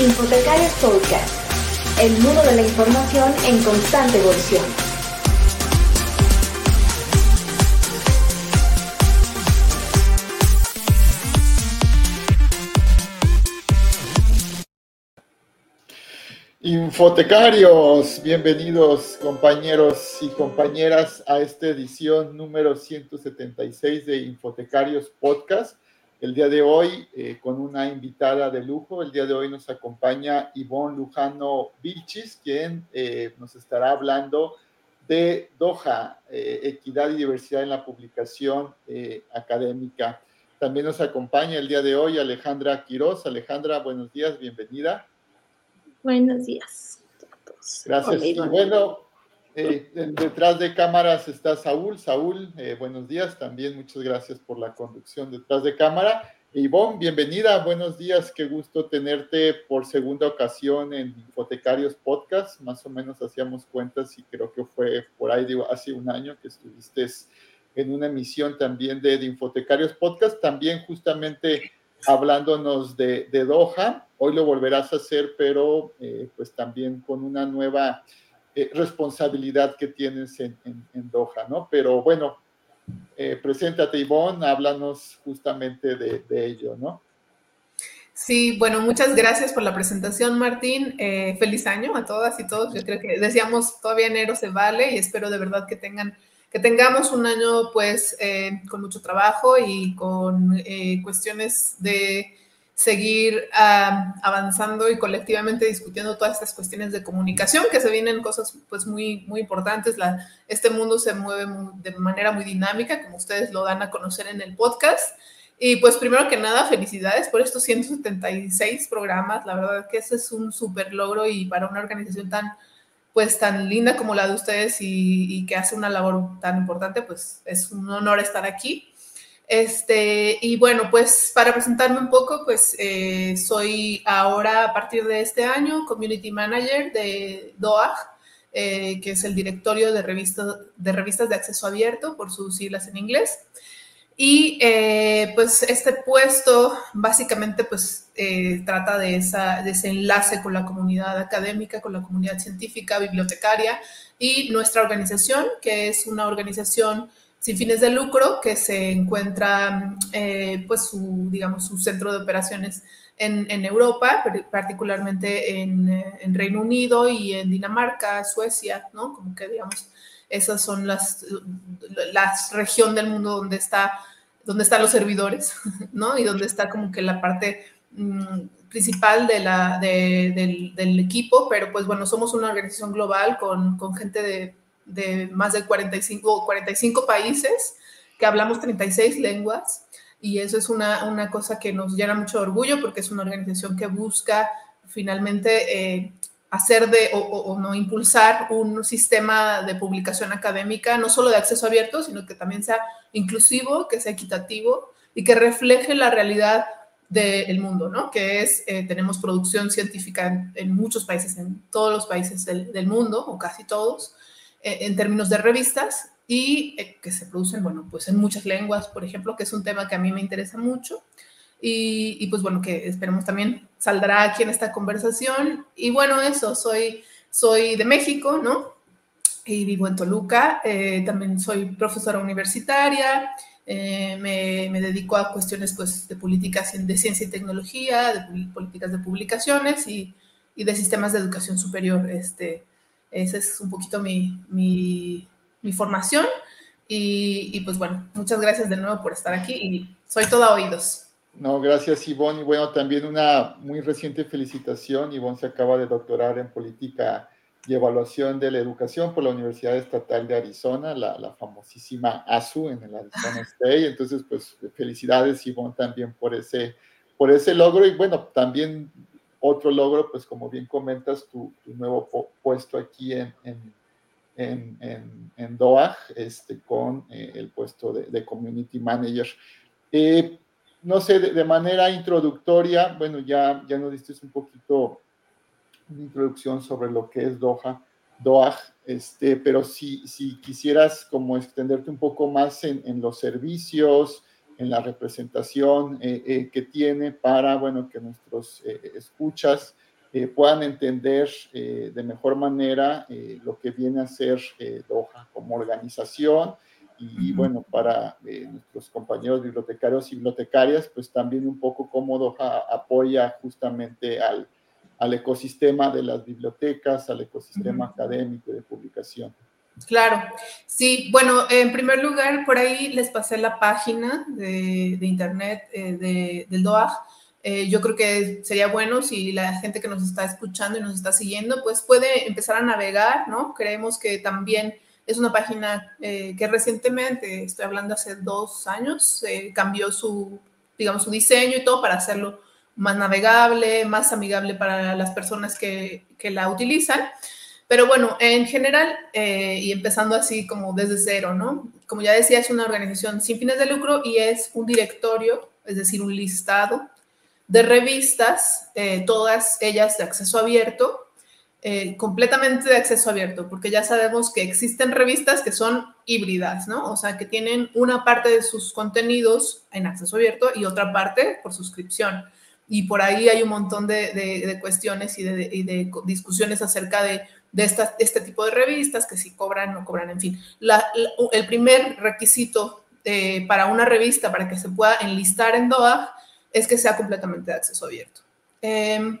Infotecarios Podcast, el mundo de la información en constante evolución. Infotecarios, bienvenidos compañeros y compañeras a esta edición número 176 de Infotecarios Podcast. El día de hoy eh, con una invitada de lujo, el día de hoy nos acompaña Ivonne Lujano Vilchis, quien eh, nos estará hablando de Doha, eh, equidad y diversidad en la publicación académica. También nos acompaña el día de hoy Alejandra Quiroz. Alejandra, buenos días, bienvenida. Buenos días a todos. Gracias. y bueno, eh, detrás de cámaras está Saúl. Saúl, eh, buenos días también. Muchas gracias por la conducción detrás de cámara. Ivonne, bienvenida. Buenos días. Qué gusto tenerte por segunda ocasión en Hipotecarios Podcast. Más o menos hacíamos cuentas y creo que fue por ahí, hace un año que estuviste en una emisión también de, Infotecarios Podcast. También justamente hablándonos de, Doha. Hoy lo volverás a hacer, pero eh, pues también con una nueva eh, responsabilidad que tienes en, Doha, ¿no? Pero bueno, eh, preséntate Ivonne, háblanos justamente de, ello, ¿no? Sí, bueno, muchas gracias por la presentación, Martín. feliz año a todas y todos. Yo creo que decíamos todavía enero se vale y espero de verdad que tengan que tengamos un año pues eh, con mucho trabajo y con eh, cuestiones de seguir avanzando y colectivamente discutiendo todas estas cuestiones de comunicación, que se vienen cosas pues muy, muy importantes. Este mundo se mueve de manera muy dinámica, como ustedes lo dan a conocer en el podcast. Y pues primero que nada, felicidades por estos 176 programas. La verdad que ese es un súper logro y para una organización tan pues tan linda como la de ustedes y, que hace una labor tan importante, pues es un honor estar aquí. Este, y bueno, pues para presentarme un poco, pues eh, soy ahora a partir de este año Community Manager de DOAG, eh, que es el directorio de, revistas de revistas de acceso abierto, por sus siglas en inglés. Y eh, pues este puesto básicamente pues eh, trata de, esa, de ese enlace con la comunidad académica, con la comunidad científica, bibliotecaria y nuestra organización, que es una organización sin fines de lucro que se encuentra eh, pues su, digamos, su centro de operaciones en, en Europa, particularmente en, en, Reino Unido y en Dinamarca, Suecia, ¿no? Como que digamos esas son las, la región del mundo donde está donde están los servidores, ¿no? Y donde está como que la parte mm, principal de la, del, del, equipo, pero pues bueno, somos una organización global con, con gente de, de, más de 45, 45 países, que hablamos 36 lenguas, y eso es una, una cosa que nos llena mucho orgullo porque es una organización que busca finalmente eh, hacer de o, no impulsar un sistema de publicación académica, no solo de acceso abierto, sino que también sea inclusivo, que sea equitativo y que refleje la realidad del mundo, ¿no? Que es, eh, tenemos producción científica en, muchos países, en todos los países del, mundo, o casi todos, en términos de revistas, y eh, que se producen, bueno, pues en muchas lenguas, por ejemplo, que es un tema que a mí me interesa mucho. Y, pues bueno, que esperemos también saldrá aquí en esta conversación. Y bueno, eso, soy, soy de México, ¿no? Y vivo en Toluca, eh, también soy profesora universitaria, eh, me, me, dedico a cuestiones pues, de políticas de ciencia y tecnología, de políticas de publicaciones y, y, de sistemas de educación superior. Este, esa es un poquito mi, mi, formación. Y, y, pues bueno, muchas gracias de nuevo por estar aquí y soy toda oídos. No, gracias Ivonne. Y bueno, también una muy reciente felicitación. Ivonne se acaba de doctorar en política y evaluación de la educación por la Universidad Estatal de Arizona, la, famosísima ASU en el Arizona State. Entonces, pues felicidades Ivonne también por ese, por ese logro. Y bueno, también otro logro, pues como bien comentas, tu, nuevo puesto aquí en, en, en, en, DOAG, este, con eh, el puesto de, Community Manager. Eh, no sé, de, manera introductoria, bueno, ya, ya nos diste un poquito una introducción sobre lo que es Doha, Doha, este, pero si, si quisieras como extenderte un poco más en, los servicios, en la representación eh, eh, que tiene para, bueno, que nuestros eh, escuchas eh, puedan entender eh, de mejor manera eh, lo que viene a ser Doha como organización y, bueno, para nuestros compañeros bibliotecarios y bibliotecarias, pues también un poco cómo Doha apoya justamente al, al ecosistema de las bibliotecas, al ecosistema académico de publicación. Claro, sí, bueno, en primer lugar, por ahí les pasé la página de, internet de, del DOAG eh, yo creo que sería bueno si la gente que nos está escuchando y nos está siguiendo, pues puede empezar a navegar, ¿no? Creemos que también es una página eh, que recientemente, estoy hablando hace dos años, eh, cambió su, digamos, su diseño y todo para hacerlo más navegable, más amigable para las personas que, que la utilizan. Pero bueno, en general, y empezando así como desde cero, ¿no? Como ya decía, es una organización sin fines de lucro y es un directorio, es decir, un listado de revistas, eh, todas ellas de acceso abierto, eh, completamente de acceso abierto, porque ya sabemos que existen revistas que son híbridas, ¿no? O sea, que tienen una parte de sus contenidos en acceso abierto y otra parte por suscripción. Y por ahí hay un montón de, cuestiones y de, discusiones acerca de, este tipo de revistas, que si cobran no cobran, en fin. el primer requisito eh, para una revista, para que se pueda enlistar en DOA, es que sea completamente de acceso abierto. Em,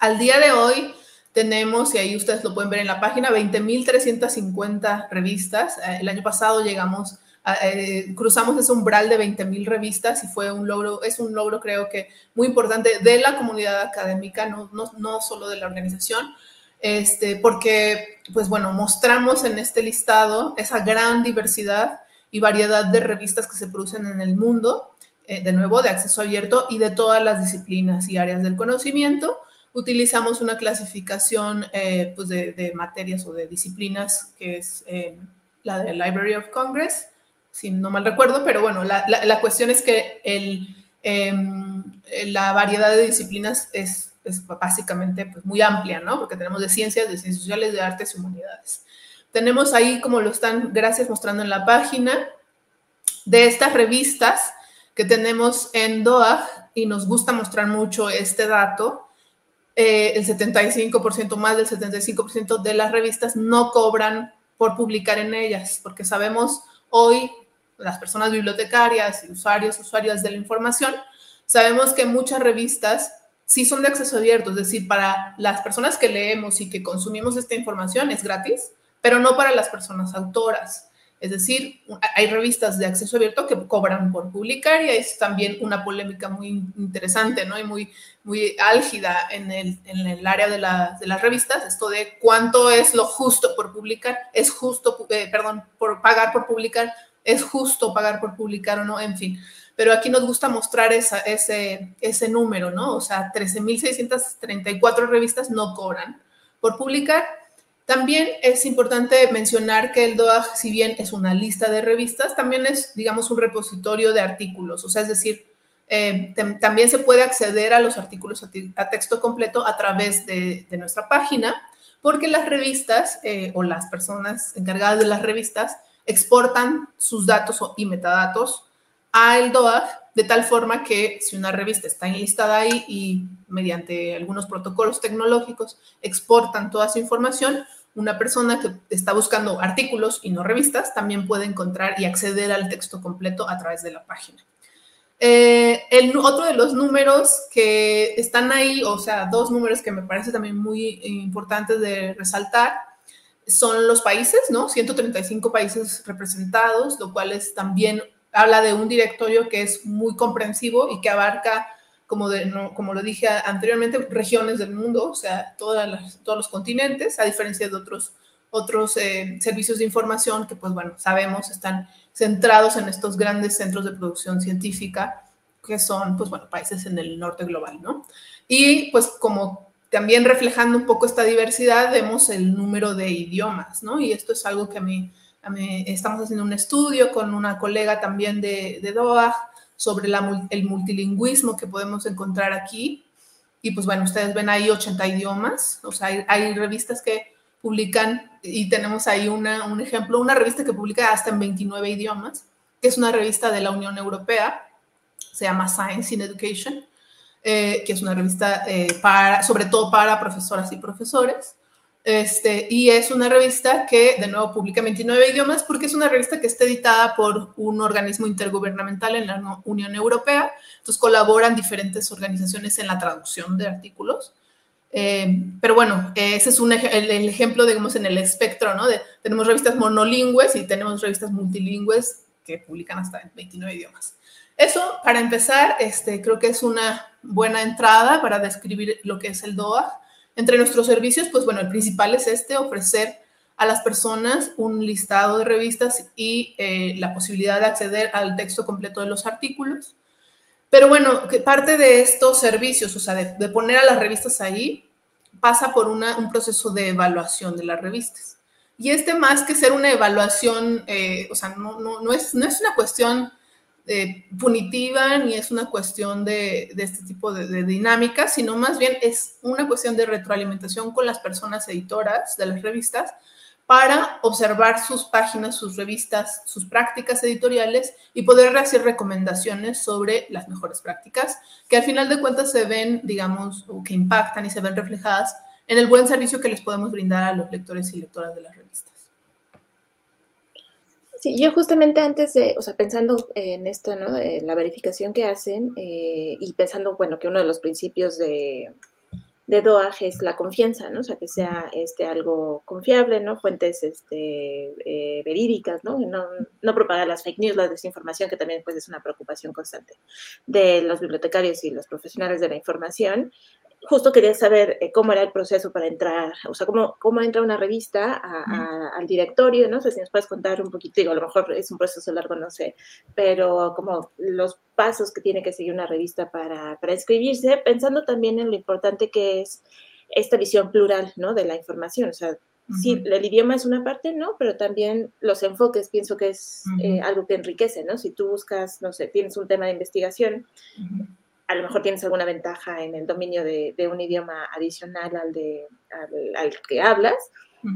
al día de hoy tenemos, y ahí ustedes lo pueden ver en la página, 20.350 revistas. Eh, el año pasado llegamos, eh, cruzamos ese umbral de 20.000 revistas y fue un logro, es un logro creo que muy importante de la comunidad académica, no, no, no solo de la organización, este, porque, pues bueno, mostramos en este listado esa gran diversidad y variedad de revistas que se producen en el mundo eh, de nuevo, de acceso abierto y de todas las disciplinas y áreas del conocimiento. Utilizamos una clasificación eh, pues de, materias o de disciplinas que es eh, la de Library of Congress, si no mal recuerdo, pero bueno, la, cuestión es que em, la variedad de disciplinas es, es básicamente pues, muy amplia, ¿no? Porque tenemos de ciencias, de ciencias sociales, de artes y humanidades. Tenemos ahí, como lo están, gracias, mostrando en la página, de estas revistas, que tenemos en DOAG y nos gusta mostrar mucho este dato, eh, el 75%, más del 75% de las revistas no cobran por publicar en ellas, porque sabemos hoy, las personas bibliotecarias y usuarios, usuarias de la información, sabemos que muchas revistas sí son de acceso abierto, es decir, para las personas que leemos y que consumimos esta información es gratis, pero no para las personas autoras. Es decir, hay revistas de acceso abierto que cobran por publicar y es también una polémica muy interesante, ¿no? Y muy, muy álgida en el, en el área de, de, las revistas, esto de cuánto es lo justo por publicar, es justo, eh, perdón, por pagar por publicar, es justo pagar por publicar o no, en fin. Pero aquí nos gusta mostrar esa, ese, ese número, ¿no? O sea, 13.634 revistas no cobran por publicar también es importante mencionar que el DOAG, si bien es una lista de revistas, también es, digamos, un repositorio de artículos. O sea, es decir, eh, también se puede acceder a los artículos a, texto completo a través de, nuestra página, porque las revistas eh, o las personas encargadas de las revistas exportan sus datos y metadatos al DOAG de tal forma que si una revista está enlistada ahí y mediante algunos protocolos tecnológicos exportan toda su información, una persona que está buscando artículos y no revistas también puede encontrar y acceder al texto completo a través de la página. Eh, el otro de los números que están ahí, o sea, dos números que me parece también muy importantes de resaltar, son los países, ¿no? 135 países representados, lo cual es también habla de un directorio que es muy comprensivo y que abarca, como, como lo dije anteriormente, regiones del mundo, o sea, todas todos los continentes, a diferencia de otros, otros eh, servicios de información que, pues bueno, sabemos están centrados en estos grandes centros de producción científica que son, pues bueno, países en el norte global, ¿no? Y pues como también reflejando un poco esta diversidad, vemos el número de idiomas, ¿no? Y esto es algo que a mí estamos haciendo un estudio con una colega también de, de sobre el multilingüismo que podemos encontrar aquí. Y pues bueno, ustedes ven ahí 80 idiomas, o sea, hay, revistas que publican, y tenemos ahí una, un ejemplo, una revista que publica hasta en 29 idiomas, que es una revista de la Unión Europea, se llama Science in Education. que es una revista para, sobre todo para profesoras y profesores. Este, y es una revista que, de nuevo, publica en 29 idiomas porque es una revista que está editada por un organismo intergubernamental en la Unión Europea. Entonces colaboran diferentes organizaciones en la traducción de artículos. Eh, pero bueno, ese es un, el, ejemplo, digamos, en el espectro, ¿no? De, tenemos revistas monolingües y tenemos revistas multilingües que publican hasta en 29 idiomas. Eso, para empezar, este, creo que es una buena entrada para describir lo que es el DOA. Entre nuestros servicios, pues bueno, el principal es este, ofrecer a las personas un listado de revistas y eh, la posibilidad de acceder al texto completo de los artículos. Pero bueno, que parte de estos servicios, o sea, de, poner a las revistas ahí, pasa por una, un proceso de evaluación de las revistas. Y este más que ser una evaluación, eh, o sea, no, no, no, es, no es una cuestión eh, punitiva ni es una cuestión de, este tipo de, dinámica, sino más bien es una cuestión de retroalimentación con las personas editoras de las revistas para observar sus páginas, sus revistas, sus prácticas editoriales y poder hacer recomendaciones sobre las mejores prácticas que al final de cuentas se ven, digamos, o que impactan y se ven reflejadas en el buen servicio que les podemos brindar a los lectores y lectoras de las revistas. Sí, yo justamente antes de, o sea, pensando en esto, ¿no? De la verificación que hacen eh, y pensando, bueno, que uno de los principios de, de es la confianza, ¿no? O sea, que sea este, algo confiable, ¿no? Fuentes este, eh, verídicas, ¿no? ¿no? No propagar las fake news, la desinformación, que también pues, es una preocupación constante de los bibliotecarios y los profesionales de la información justo quería saber eh, cómo era el proceso para entrar, o sea, cómo, cómo entra una revista al directorio, no sé si nos puedes contar un poquito, digo, a lo mejor es un proceso largo, no sé, pero como los pasos que tiene que seguir una revista para, para inscribirse, pensando también en lo importante que es esta visión plural, ¿no? De la información, o sea, sí, el idioma es una parte, ¿no? Pero también los enfoques, pienso que es eh, algo que enriquece, ¿no? Si tú buscas, no sé, tienes un tema de investigación, a lo mejor tienes alguna ventaja en el dominio de, un idioma adicional al, de, al, que hablas,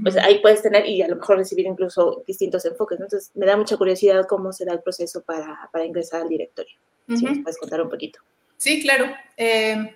pues ahí puedes tener y a lo mejor recibir incluso distintos enfoques. Entonces, me da mucha curiosidad cómo será el proceso para, para ingresar al directorio. Si nos puedes contar un poquito. Sí, claro. Eh,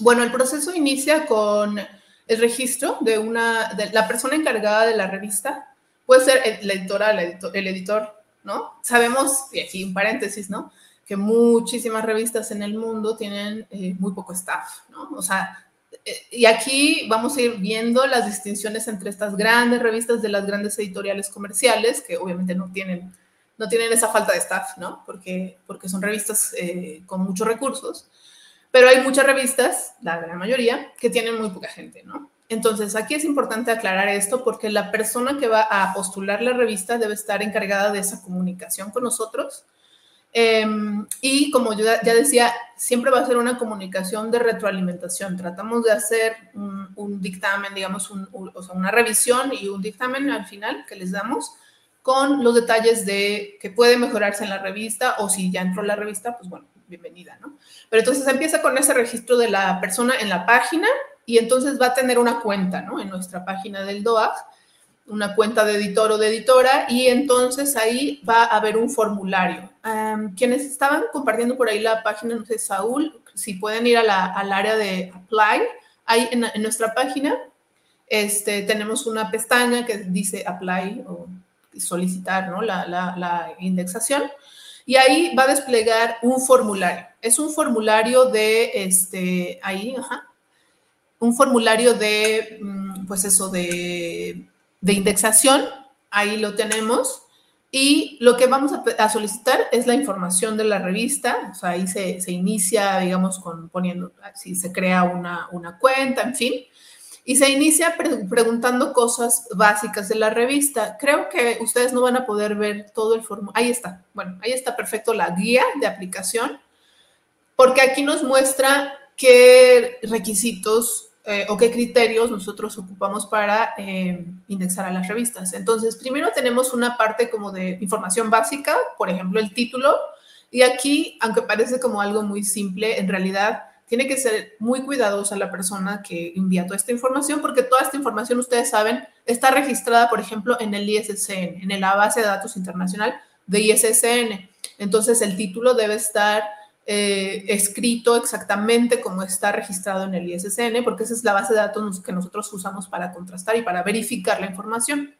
bueno, el proceso inicia con el registro de una, de la persona encargada de la revista. Puede ser la editora, el editor, el editor ¿no? Sabemos, y aquí un paréntesis, ¿no? Que muchísimas revistas en el mundo tienen eh, muy poco staff, ¿no? O sea, eh, y aquí vamos a ir viendo las distinciones entre estas grandes revistas de las grandes editoriales comerciales, que obviamente no tienen, no tienen esa falta de staff, ¿no? Porque, porque son revistas eh, con muchos recursos, pero hay muchas revistas, la gran mayoría, que tienen muy poca gente, ¿no? Entonces, aquí es importante aclarar esto porque la persona que va a postular la revista debe estar encargada de esa comunicación con nosotros Em, y como ya decía, siempre va a ser una comunicación de retroalimentación. Tratamos de hacer un, dictamen, digamos, o sea, una revisión y un dictamen al final que les damos con los detalles de que puede mejorarse en la revista o si ya entró la revista, pues bueno, bienvenida, ¿no? Pero entonces empieza con ese registro de la persona en la página y entonces va a tener una cuenta, ¿no? En nuestra página del DOAG una cuenta de editor o de editora y entonces ahí va a haber un formulario. quienes estaban compartiendo por ahí la página, no sé, Saúl, si pueden ir a al área de Apply, ahí en, nuestra página este, tenemos una pestaña que dice Apply o solicitar ¿no? la, la indexación y ahí va a desplegar un formulario. Es un formulario de, este, ahí, ajá, un formulario de, mm, pues eso, de de indexación, ahí lo tenemos. Y lo que vamos a, solicitar es la información de la revista, o sea, ahí se, inicia, digamos, con poniendo, si se crea una, cuenta, en fin, y se inicia preguntando cosas básicas de la revista. Creo que ustedes no van a poder ver todo el formulario. Ahí está, bueno, ahí está perfecto la guía de aplicación, porque aquí nos muestra qué requisitos eh, o qué criterios nosotros ocupamos para eh, indexar a las revistas. Entonces, primero tenemos una parte como de información básica, por ejemplo, el título, y aquí, aunque parece como algo muy simple, en realidad tiene que ser muy cuidadosa la persona que envía toda esta información, porque toda esta información, ustedes saben, está registrada, por ejemplo, en el ISSN, en la base de datos internacional de ISSN. Entonces, el título debe estar eh, escrito exactamente como está registrado en el ISSN, porque esa es la base de datos que nosotros usamos para contrastar y para verificar la información.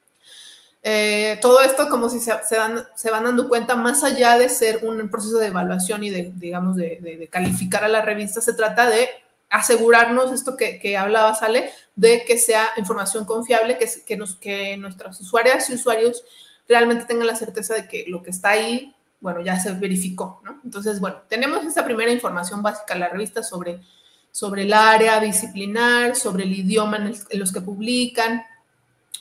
Eh, todo esto, como si se, se, van dando cuenta, más allá de ser un proceso de evaluación y de, digamos, de, calificar a la revista, se trata de asegurarnos, esto que, que hablaba Sale, de que sea información confiable, que, nos, que nuestras usuarias y usuarios realmente tengan la certeza de que lo que está ahí, bueno, ya se verificó, ¿no? Entonces, bueno, tenemos esta primera información básica la revista sobre, sobre el área disciplinar, sobre el idioma en, en los que publican,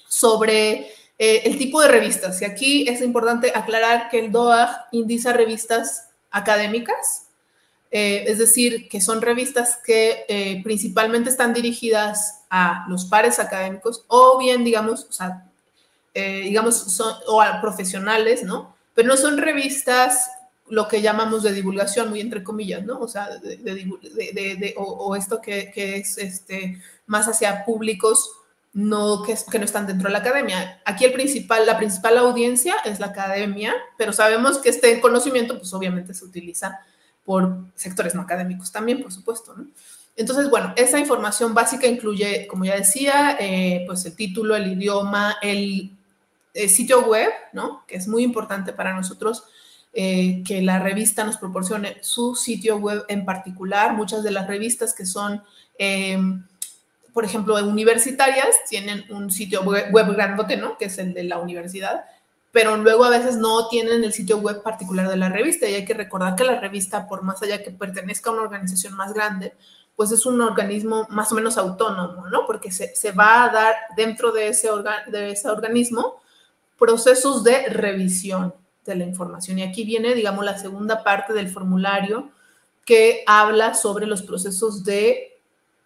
sobre eh, el tipo de revistas, y aquí es importante aclarar que el DOAG indiza revistas académicas, eh, es decir, que son revistas que eh, principalmente están dirigidas a los pares académicos o bien, digamos, o sea, digamos, son, o a profesionales, ¿no? Pero no son revistas lo que llamamos de divulgación, muy entre comillas, ¿no? O sea, de, o, esto que, que, es este, más hacia públicos no que, que, no están dentro de la academia. Aquí el principal, la principal audiencia es la academia, pero sabemos que este conocimiento, pues obviamente se utiliza por sectores no académicos también, por supuesto. ¿no? Entonces, bueno, esa información básica incluye, como ya decía, eh, pues el título, el idioma, el, sitio web, ¿no? Que es muy importante para nosotros. Eh, que la revista nos proporcione su sitio web en particular. Muchas de las revistas que son eh, por ejemplo, universitarias tienen un sitio web, grandote, ¿no? Que es el de la universidad, pero luego a veces no tienen el sitio web particular de la revista y hay que recordar que la revista, por más allá que pertenezca a una organización más grande, pues es un organismo más o menos autónomo, ¿no? Porque se, se va a dar dentro de ese, de ese organismo procesos de revisión de la información. Y aquí viene, digamos, la segunda parte del formulario que habla sobre los procesos de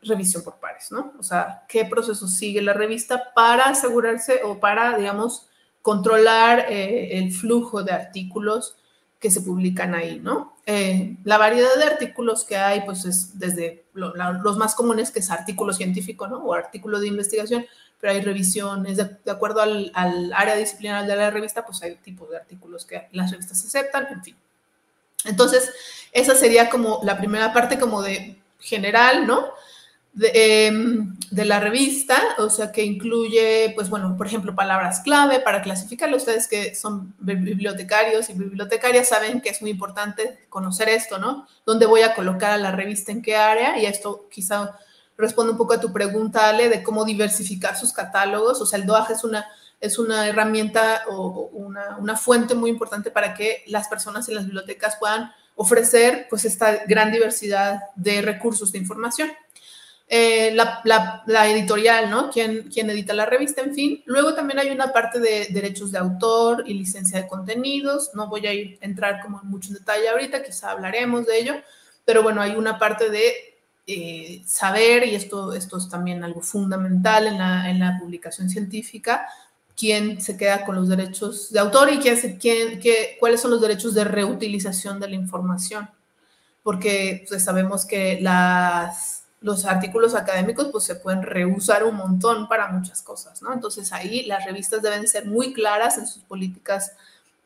revisión por pares, ¿no? O sea, qué proceso sigue la revista para asegurarse o para, digamos, controlar eh, el flujo de artículos que se publican ahí, ¿no? Eh, la variedad de artículos que hay, pues es desde los más comunes, que es artículo científico, ¿no? O artículo de investigación, pero hay revisiones, de, acuerdo al, área disciplinar de la revista, pues hay tipos de artículos que las revistas aceptan, en fin. Entonces, esa sería como la primera parte como de general, ¿no? Em, de, la revista, o sea, que incluye, pues bueno, por ejemplo, palabras clave para clasificarlo. Ustedes que son bibliotecarios y bibliotecarias saben que es muy importante conocer esto, ¿no? ¿Dónde voy a colocar a la revista en qué área? Y esto quizá responde un poco a tu pregunta, Ale, de cómo diversificar sus catálogos. O sea, el DOAJ es una, es una herramienta o una, una fuente muy importante para que las personas en las bibliotecas puedan ofrecer pues esta gran diversidad de recursos de información. Eh, la, editorial, ¿no? ¿Quién, edita la revista, en fin. Luego también hay una parte de derechos de autor y licencia de contenidos. No voy a ir entrar como en mucho detalle ahorita, quizá hablaremos de ello, pero bueno, hay una parte de eh, saber, y esto, esto es también algo fundamental en la, en la publicación científica, quién se queda con los derechos de autor y quién, quién, qué, cuáles son los derechos de reutilización de la información. Porque pues, sabemos que las los artículos académicos pues se pueden reusar un montón para muchas cosas, ¿no? Entonces ahí las revistas deben ser muy claras en sus políticas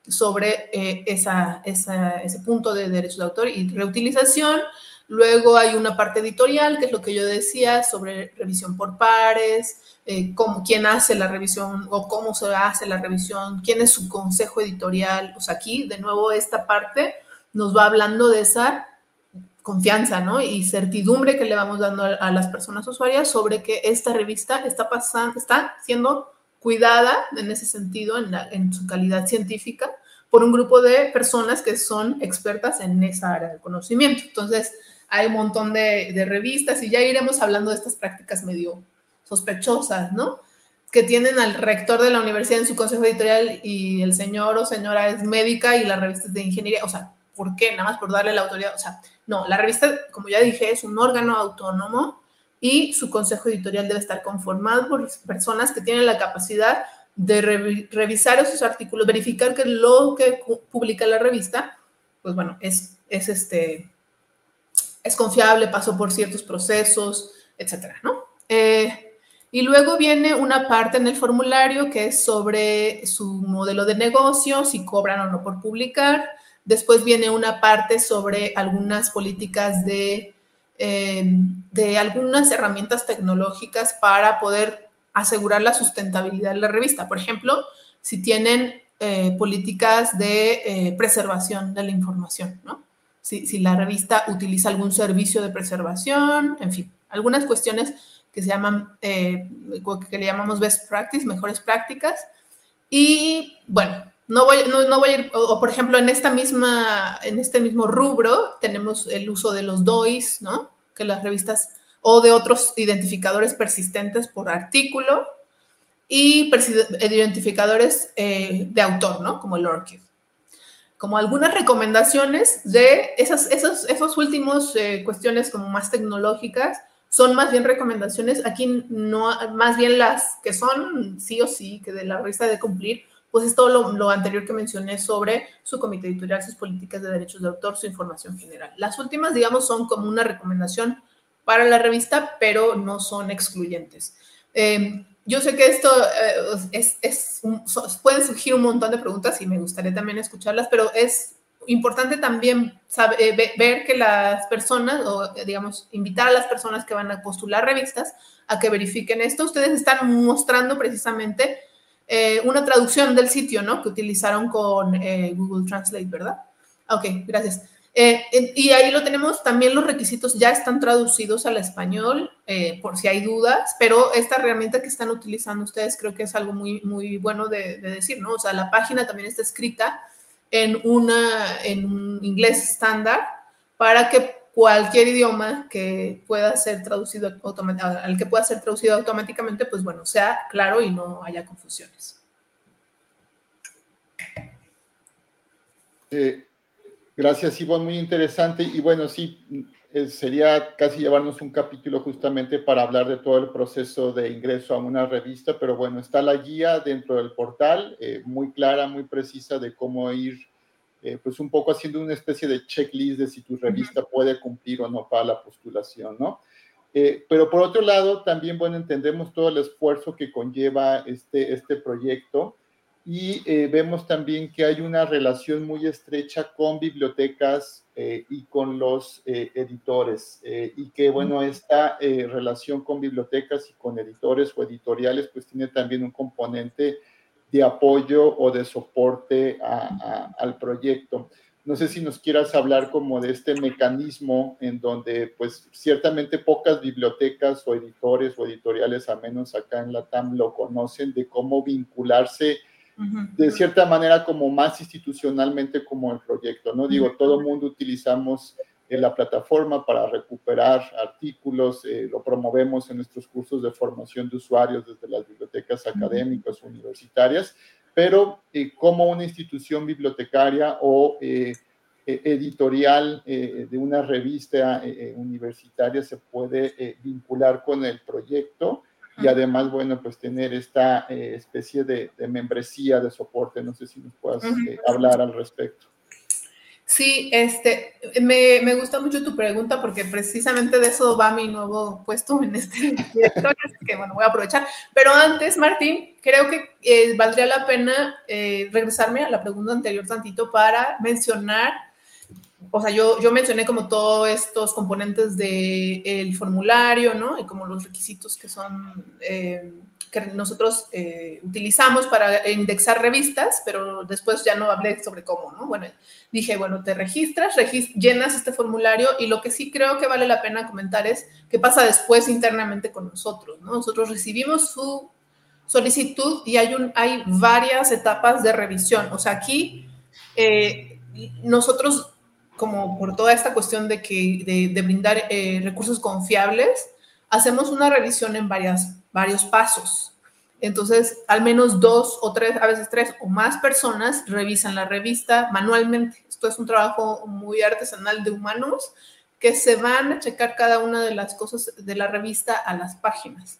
sobre eh, esa, ese punto de derechos de autor y reutilización. Luego hay una parte editorial, que es lo que yo decía, sobre revisión por pares, eh, cómo, quién hace la revisión o cómo se hace la revisión, quién es su consejo editorial. Pues aquí, de nuevo, esta parte nos va hablando de esa confianza ¿no? y certidumbre que le vamos dando a, las personas usuarias sobre que esta revista está, pasando, está siendo cuidada en ese sentido, en, en, su calidad científica, por un grupo de personas que son expertas en esa área de conocimiento. Entonces, hay un montón de, de revistas y ya iremos hablando de estas prácticas medio sospechosas, ¿no? Que tienen al rector de la universidad en su consejo editorial y el señor o señora es médica y la revista es de ingeniería. O sea, ¿por qué? Nada más por darle la autoridad. O sea, no, la revista, como ya dije, es un órgano autónomo y su consejo editorial debe estar conformado por personas que tienen la capacidad de revisar esos artículos, verificar que lo que publica la revista, pues bueno, es, es, este, es confiable, pasó por ciertos procesos, etcétera, ¿no? Eh, y luego viene una parte en el formulario que es sobre su modelo de negocio, si cobran o no por publicar, Después viene una parte sobre algunas políticas de, eh, de algunas herramientas tecnológicas para poder asegurar la sustentabilidad de la revista. Por ejemplo, si tienen eh, políticas de preservación de la información, ¿no? Si, si, la revista utiliza algún servicio de preservación, en fin, algunas cuestiones que se llaman, que le llamamos best practice, mejores prácticas. Y bueno, no voy, no, voy a ir, o, por ejemplo, en esta misma, en este mismo rubro tenemos el uso de los DOIs, ¿no? Que las revistas, o de otros identificadores persistentes por artículo y identificadores eh, de autor, ¿no? Como el ORCID. Como algunas recomendaciones de esas, esos, esos últimos eh, cuestiones como más tecnológicas, son más bien recomendaciones, aquí no, más bien las que son sí o sí, que de la revista de cumplir, pues es todo lo, anterior que mencioné sobre su comité editorial, sus políticas de derechos de autor, su información general. Las últimas, digamos, son como una recomendación para la revista, pero no son excluyentes. Em, yo sé que esto eh, es, pueden surgir un montón de preguntas y me gustaría también escucharlas, pero es importante también eh, ver que las personas, o digamos, invitar a las personas que van a postular revistas a que verifiquen esto. Ustedes están mostrando precisamente eh, una traducción del sitio, ¿no? Que utilizaron con eh, Google Translate, ¿verdad? Ok, gracias. Eh, y ahí lo tenemos, también los requisitos ya están traducidos al español, por si hay dudas, pero esta herramienta que están utilizando ustedes creo que es algo muy, muy bueno de, de decir, ¿no? O sea, la página también está escrita en, una, en un inglés estándar para que cualquier idioma que pueda ser traducido al que pueda ser traducido automáticamente, pues bueno, sea claro y no haya confusiones. Eh, gracias, Ivonne, muy interesante. Y bueno, sí, eh, sería casi llevarnos un capítulo justamente para hablar de todo el proceso de ingreso a una revista, pero bueno, está la guía dentro del portal, eh, muy clara, muy precisa de cómo ir eh, pues un poco haciendo una especie de checklist de si tu revista puede cumplir o no para la postulación, ¿no? Eh, pero por otro lado, también, bueno, entendemos todo el esfuerzo que conlleva este, este proyecto y eh, vemos también que hay una relación muy estrecha con bibliotecas y con los editores y que, bueno, esta relación con bibliotecas y con editores o editoriales, pues tiene también un componente de apoyo o de soporte al proyecto. No sé si nos quieras hablar como de este mecanismo en donde pues ciertamente pocas bibliotecas o editores o editoriales, a menos acá en la TAM, lo conocen, de cómo vincularse de cierta manera como más institucionalmente como el proyecto, ¿no? Digo, todo el mundo utilizamos en la plataforma para recuperar artículos, eh, lo promovemos en nuestros cursos de formación de usuarios desde las bibliotecas académicas universitarias, pero eh, como una institución bibliotecaria o eh, editorial de una revista universitaria se puede vincular con el proyecto y además, bueno, pues tener esta especie de, membresía de soporte. No sé si nos puedas hablar al respecto. Sí, este, me, me, gusta mucho tu pregunta porque precisamente de eso va mi nuevo puesto en este directorio, así que bueno, voy a aprovechar. Pero antes, Martín, creo que eh, valdría la pena eh, regresarme a la pregunta anterior tantito para mencionar, o sea, yo, yo mencioné como todos estos componentes del formulario, ¿no? Y como los requisitos que son... Eh, que nosotros eh, utilizamos para indexar revistas, pero después ya no hablé sobre cómo, ¿no? Bueno, dije, bueno, te registras, llenas este formulario y lo que sí creo que vale la pena comentar es qué pasa después internamente con nosotros, ¿no? Nosotros recibimos su solicitud y hay, un, hay varias etapas de revisión. O sea, aquí eh, nosotros, como por toda esta cuestión de, que, de, brindar eh, recursos confiables, hacemos una revisión en varias varios pasos. Entonces, al menos dos o tres, a veces tres o más personas revisan la revista manualmente. Esto es un trabajo muy artesanal de humanos que se van a checar cada una de las cosas de la revista a las páginas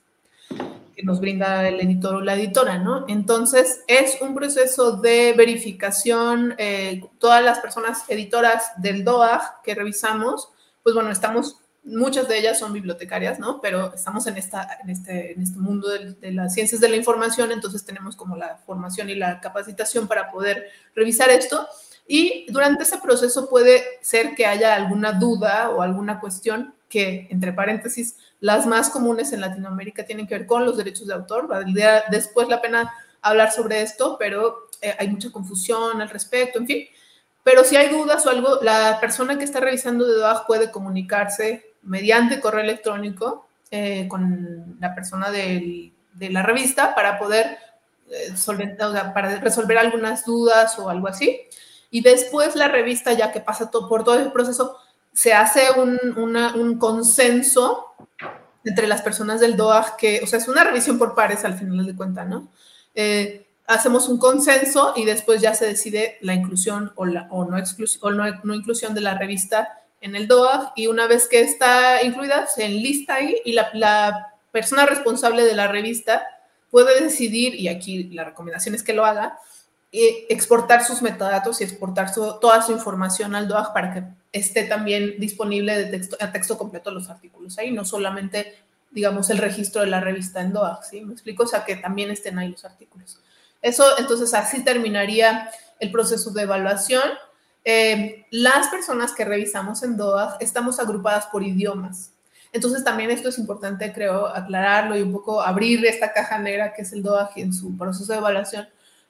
que nos brinda el editor o la editora, ¿no? Entonces, es un proceso de verificación. Eh, todas las personas editoras del DOAG que revisamos, pues bueno, estamos muchas de ellas son bibliotecarias, ¿no? Pero estamos en, esta, en, este, en este mundo de, las ciencias de la información, entonces tenemos como la formación y la capacitación para poder revisar esto. Y durante ese proceso puede ser que haya alguna duda o alguna cuestión que, entre paréntesis, las más comunes en Latinoamérica tienen que ver con los derechos de autor. Valdría después la pena hablar sobre esto, pero eh, hay mucha confusión al respecto, en fin. Pero si hay dudas o algo, la persona que está revisando de DOAG puede comunicarse mediante correo electrónico eh, con la persona de la revista para poder eh, solventar, para resolver algunas dudas o algo así. Y después la revista, ya que pasa todo, por todo el proceso, se hace un, un consenso entre las personas del DOAG, que, o sea, es una revisión por pares al final de cuentas, ¿no? Eh, hacemos un consenso y después ya se decide la inclusión o, la, o, no, o no, inclusión de la revista en el DOAG y una vez que está incluida se enlista ahí y la, la persona responsable de la revista puede decidir, y aquí la recomendación es que lo haga, exportar sus metadatos y exportar toda su información al DOAG para que esté también disponible de texto, a texto completo los artículos ahí, no solamente, digamos, el registro de la revista en DOAG, ¿sí? ¿Me explico? O sea, que también estén ahí los artículos. Eso, entonces, así terminaría el proceso de evaluación. Eh, las personas que revisamos en DOAG estamos agrupadas por idiomas. Entonces, también esto es importante, creo, aclararlo y un poco abrir esta caja negra que es el DOAG en su proceso de evaluación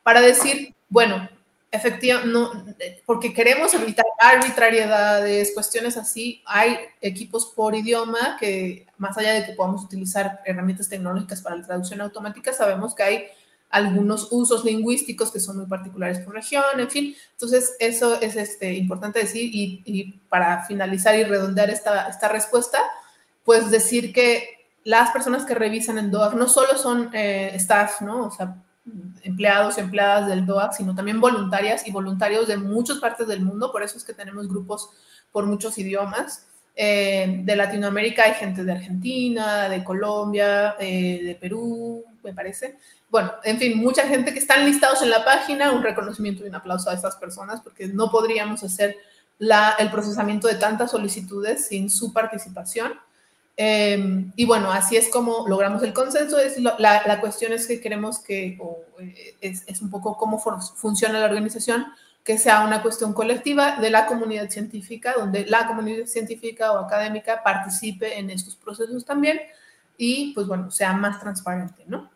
para decir, bueno, efectivamente, porque queremos evitar arbitrariedades, cuestiones así, hay equipos por idioma que, más allá de que podamos utilizar herramientas tecnológicas para la traducción automática, sabemos que hay algunos usos lingüísticos que son muy particulares por región, en fin. Entonces, eso es este, importante decir y, para finalizar y redondear esta, esta respuesta, pues decir que las personas que revisan en DOAC no solo son eh, staff, ¿no? O sea, empleados y empleadas del DOAC, sino también voluntarias y voluntarios de muchas partes del mundo, por eso es que tenemos grupos por muchos idiomas. Eh, de Latinoamérica hay gente de Argentina, de Colombia, eh, de Perú, me parece. Bueno, en fin, mucha gente que están listados en la página, un reconocimiento y un aplauso a estas personas, porque no podríamos hacer el procesamiento de tantas solicitudes sin su participación. Em, y bueno, así es como logramos el consenso. Es la, cuestión es que queremos que, eh, es, es, un poco cómo funciona la organización, que sea una cuestión colectiva de la comunidad científica, donde la comunidad científica o académica participe en estos procesos también y pues bueno, sea más transparente, ¿no?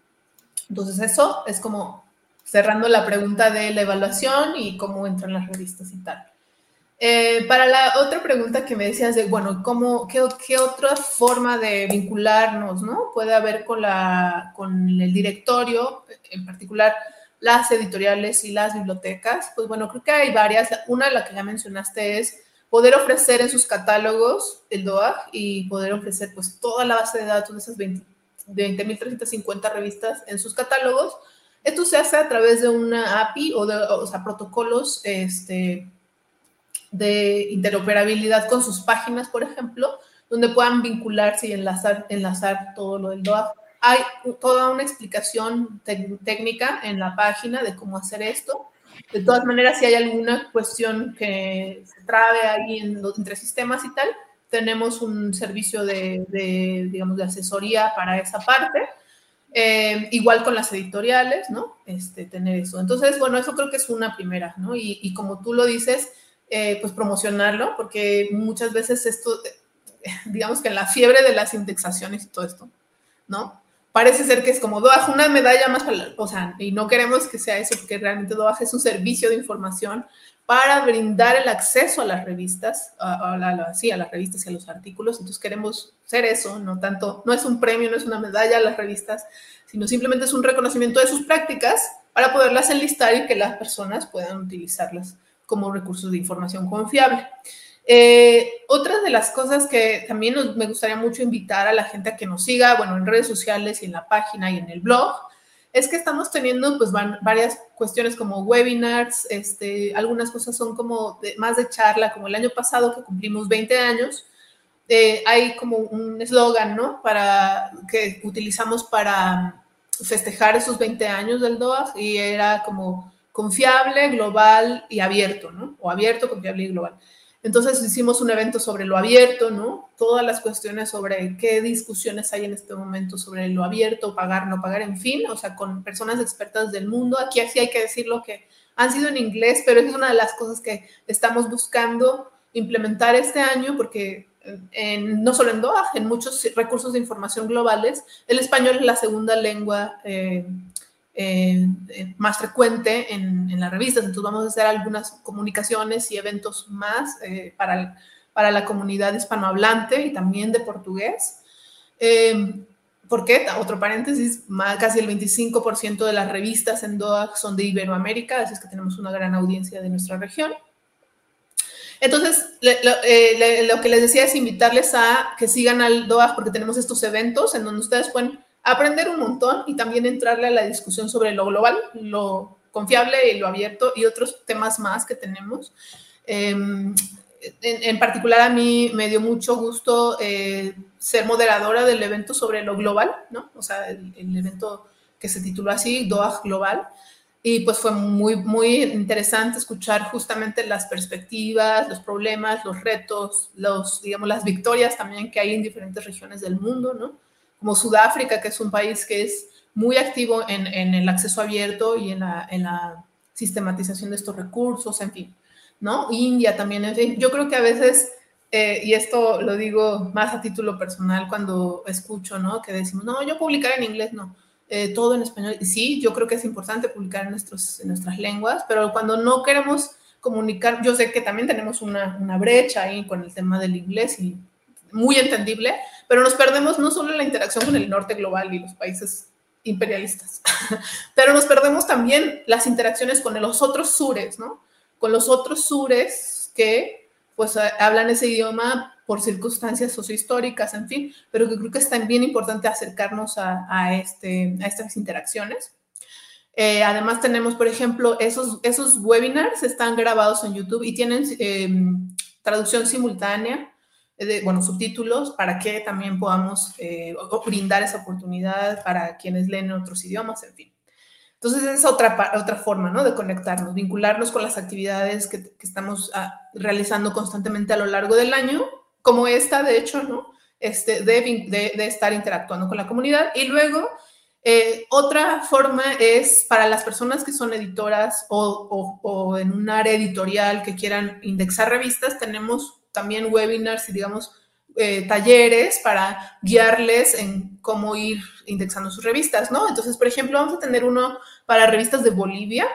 Entonces eso es como cerrando la pregunta de la evaluación y cómo entran las revistas y tal. Eh, para la otra pregunta que me decías de, bueno, ¿cómo, qué, qué, otra forma de vincularnos, ¿no? Puede haber con, la, con el directorio, en particular las editoriales y las bibliotecas. Pues bueno, creo que hay varias. Una de las que ya mencionaste es poder ofrecer en sus catálogos el DOAG y poder ofrecer pues toda la base de datos de esas 20.350 revistas en sus catálogos. Esto se hace a través de una API o de o sea, protocolos este, de interoperabilidad con sus páginas, por ejemplo, donde puedan vincularse y enlazar, enlazar todo lo del DOAG. Hay toda una explicación técnica en la página de cómo hacer esto. De todas maneras, si hay alguna cuestión que se trabe ahí en, entre sistemas y tal, tenemos un servicio de, digamos, de asesoría para esa parte. Eh, igual con las editoriales, ¿no? Este, tener eso. Entonces, bueno, eso creo que es una primera, ¿no? Y como tú lo dices, eh, pues promocionarlo, porque muchas veces esto, digamos que la fiebre de las indexaciones y todo esto, ¿no? Parece ser que es como DOAJ una medalla más para, o sea, y no queremos que sea eso, porque realmente DOAJ es un servicio de información para brindar el acceso a las revistas, a, a, sí, a las revistas y a los artículos. Entonces queremos ser eso, no tanto, no es un premio, no es una medalla a las revistas, sino simplemente es un reconocimiento de sus prácticas para poderlas enlistar y que las personas puedan utilizarlas como recursos de información confiable. Eh, otra de las cosas que también me gustaría mucho invitar a la gente a que nos siga, bueno, en redes sociales y en la página y en el blog, es que estamos teniendo pues varias cuestiones como webinars, este, algunas cosas son como más de charla, como el año pasado que cumplimos 20 años, eh, hay como un eslogan, ¿no? Para, que utilizamos para festejar esos 20 años del DOAG y era como confiable, global y abierto, ¿no? O abierto, confiable y global. Entonces hicimos un evento sobre lo abierto, ¿no? Todas las cuestiones sobre qué discusiones hay en este momento sobre lo abierto, pagar, no pagar, en fin, o sea, con personas expertas del mundo. Aquí así hay que decirlo que han sido en inglés, pero es una de las cosas que estamos buscando implementar este año porque no solo en DOA, en muchos recursos de información globales, el español es la segunda lengua eh, eh, más frecuente en, en, las revistas. Entonces vamos a hacer algunas comunicaciones y eventos más eh, para, para la comunidad hispanohablante y también de portugués. ¿Por qué? Otro paréntesis, más, casi el 25% de las revistas en DOA son de Iberoamérica, así es que tenemos una gran audiencia de nuestra región. Entonces, eh, lo, que les decía es invitarles a que sigan al DOAG porque tenemos estos eventos en donde ustedes pueden aprender un montón y también entrarle a la discusión sobre lo global, lo confiable y lo abierto y otros temas más que tenemos. Em, en, particular a mí me dio mucho gusto eh, ser moderadora del evento sobre lo global, ¿no? O sea, el, el evento que se tituló así, DOAG Global y pues fue muy, muy interesante escuchar justamente las perspectivas, los problemas, los retos, los, digamos, las victorias también que hay en diferentes regiones del mundo, ¿no? Como Sudáfrica, que es un país que es muy activo en, en el acceso abierto y en la, en la, sistematización de estos recursos, en fin, ¿no? India también, en fin, yo creo que a veces, eh, y esto lo digo más a título personal cuando escucho, ¿no? Que decimos, no, yo publicar en inglés, no eh, todo en español. Sí, yo creo que es importante publicar en, nuestros, en nuestras lenguas, pero cuando no queremos comunicar, yo sé que también tenemos una, una brecha ahí con el tema del inglés y muy entendible, pero nos perdemos no solo la interacción con el norte global y los países imperialistas, pero nos perdemos también las interacciones con los otros sures, ¿no? Con los otros sures que pues hablan ese idioma por circunstancias sociohistóricas, en fin, pero que creo que es también importante acercarnos a, este, a estas interacciones. Eh, además tenemos, por ejemplo, esos, esos webinars están grabados en YouTube y tienen em, traducción simultánea, eh, de, bueno, subtítulos, para que también podamos eh, brindar esa oportunidad para quienes leen otros idiomas, en fin. Entonces, es otra, otra forma, ¿no? De conectarnos, vincularnos con las actividades que, estamos ah, realizando constantemente a lo largo del año como esta, de hecho, ¿no? Este, de, estar interactuando con la comunidad. Y luego, eh, otra forma es para las personas que son editoras o, en un área editorial que quieran indexar revistas, tenemos también webinars y, digamos, eh, talleres para guiarles en cómo ir indexando sus revistas, ¿no? Entonces, por ejemplo, vamos a tener uno para revistas de Bolivia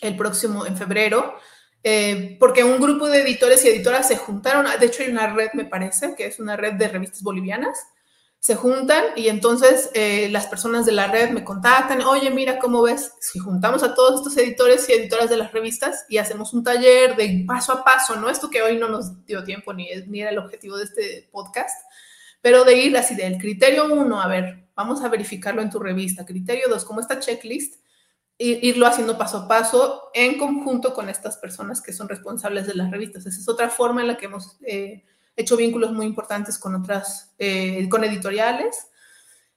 el próximo, en febrero, eh, porque un grupo de editores y editoras se juntaron, de hecho hay una red, me parece, que es una red de revistas bolivianas, se juntan y entonces eh, las personas de la red me contactan, oye, mira, ¿cómo ves? Si juntamos a todos estos editores y editoras de las revistas y hacemos un taller de paso a paso, ¿no? Esto que hoy no nos dio tiempo ni, ni era el objetivo de este podcast, pero de ir así del criterio uno, a ver, vamos a verificarlo en tu revista, criterio dos, como esta checklist, irlo haciendo paso a paso en conjunto con estas personas que son responsables de las revistas. Esa es otra forma en la que hemos eh, hecho vínculos muy importantes con otras, eh, con editoriales.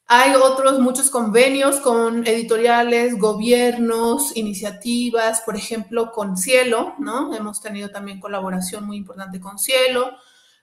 Hay otros, muchos convenios con editoriales, gobiernos, iniciativas, por ejemplo, con Cielo, ¿no? Hemos tenido también colaboración muy importante con Cielo,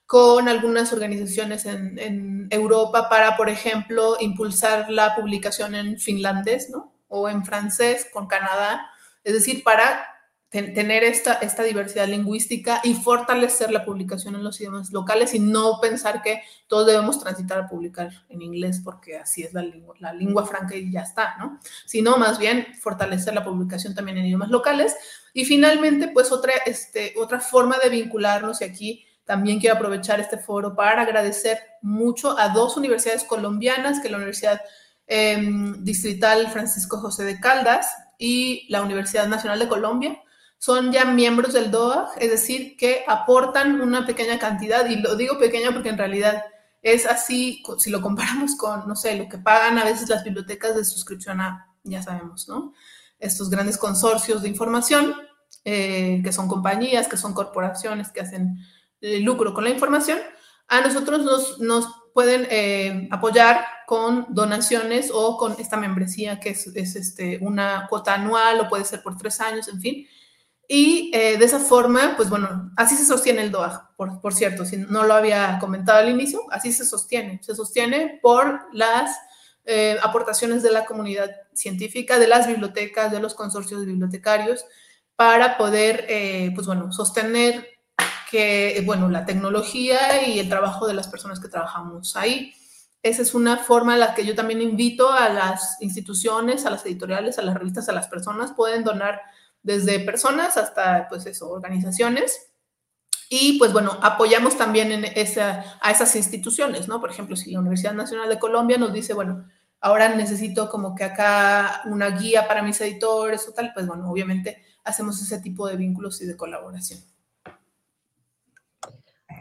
con algunas organizaciones en, en Europa para, por ejemplo, impulsar la publicación en finlandés, ¿no? o en francés con Canadá, es decir, para tener esta, esta diversidad lingüística y fortalecer la publicación en los idiomas locales y no pensar que todos debemos transitar a publicar en inglés porque así es la lengua, la lengua franca y ya está, ¿no? Sino más bien fortalecer la publicación también en idiomas locales. Y finalmente, pues otra, este, otra forma de vincularnos y aquí también quiero aprovechar este foro para agradecer mucho a dos universidades colombianas, que la Universidad Em, distrital Francisco José de Caldas y la Universidad Nacional de Colombia son ya miembros del DOA, es decir, que aportan una pequeña cantidad, y lo digo pequeña porque en realidad es así, si lo comparamos con, no sé, lo que pagan a veces las bibliotecas de suscripción a, ya sabemos, ¿no? Estos grandes consorcios de información, eh, que son compañías, que son corporaciones que hacen eh, lucro con la información, a nosotros nos, nos pueden eh, apoyar con donaciones o con esta membresía que es, es, este, una cuota anual o puede ser por tres años, en fin. Y eh, de esa forma, pues bueno, así se sostiene el DOAG, por, por, cierto, si no lo había comentado al inicio, así se sostiene. Se sostiene por las eh, aportaciones de la comunidad científica, de las bibliotecas, de los consorcios bibliotecarios, para poder, eh, pues bueno, sostener que, bueno, la tecnología y el trabajo de las personas que trabajamos ahí. Esa es una forma en la que yo también invito a las instituciones, a las editoriales, a las revistas, a las personas, pueden donar desde personas hasta, pues eso, organizaciones. Y pues bueno, apoyamos también en esa, a esas instituciones, ¿no? Por ejemplo, si la Universidad Nacional de Colombia nos dice, bueno, ahora necesito como que acá una guía para mis editores o tal, pues bueno, obviamente hacemos ese tipo de vínculos y de colaboración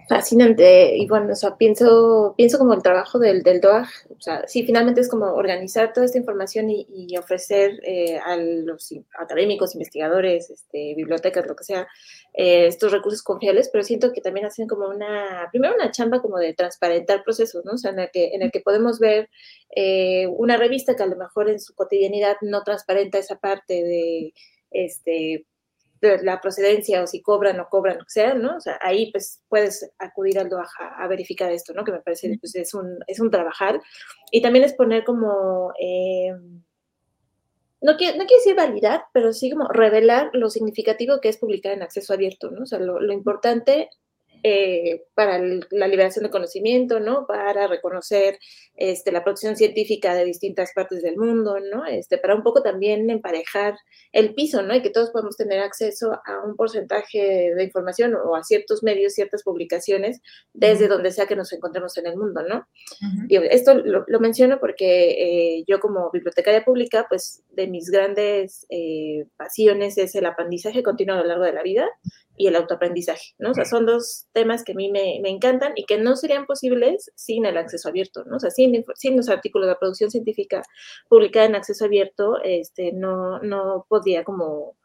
fascinante. Y bueno, o sea, pienso, pienso como el trabajo del, del DOAG, o sea, sí, finalmente es como organizar toda esta información y, ofrecer eh, a los académicos, investigadores, este, bibliotecas, lo que sea, eh, estos recursos confiables, pero siento que también hacen como una, primero una chamba como de transparentar procesos, ¿no? O sea, en el que, en el que podemos ver eh, una revista que a lo mejor en su cotidianidad no transparenta esa parte de, este, la procedencia o si cobran o cobran, que sea, ¿no? O sea, ahí pues puedes acudir al DOAJ a, verificar esto, ¿no? Que me parece pues, es, un, es un trabajar. Y también es poner como, eh, no, quiero, no quiero decir validar, pero sí como revelar lo significativo que es publicar en acceso abierto, ¿no? O sea, lo, lo importante eh, para la liberación de conocimiento, ¿no? Para reconocer este, la producción científica de distintas partes del mundo, ¿no? Este, para un poco también emparejar el piso, ¿no? Y que todos podamos tener acceso a un porcentaje de información o a ciertos medios, ciertas publicaciones, desde donde sea que nos encontremos en el mundo, ¿no? y esto lo, menciono porque eh, yo como bibliotecaria pública, pues de mis grandes eh, pasiones es el aprendizaje continuo a lo largo de la vida y el autoaprendizaje, ¿no? O sea, son dos temas que a mí me, me, encantan y que no serían posibles sin el acceso abierto, ¿no? O sea, sin, sin los artículos de producción científica publicada en acceso abierto, este, no, no podía como,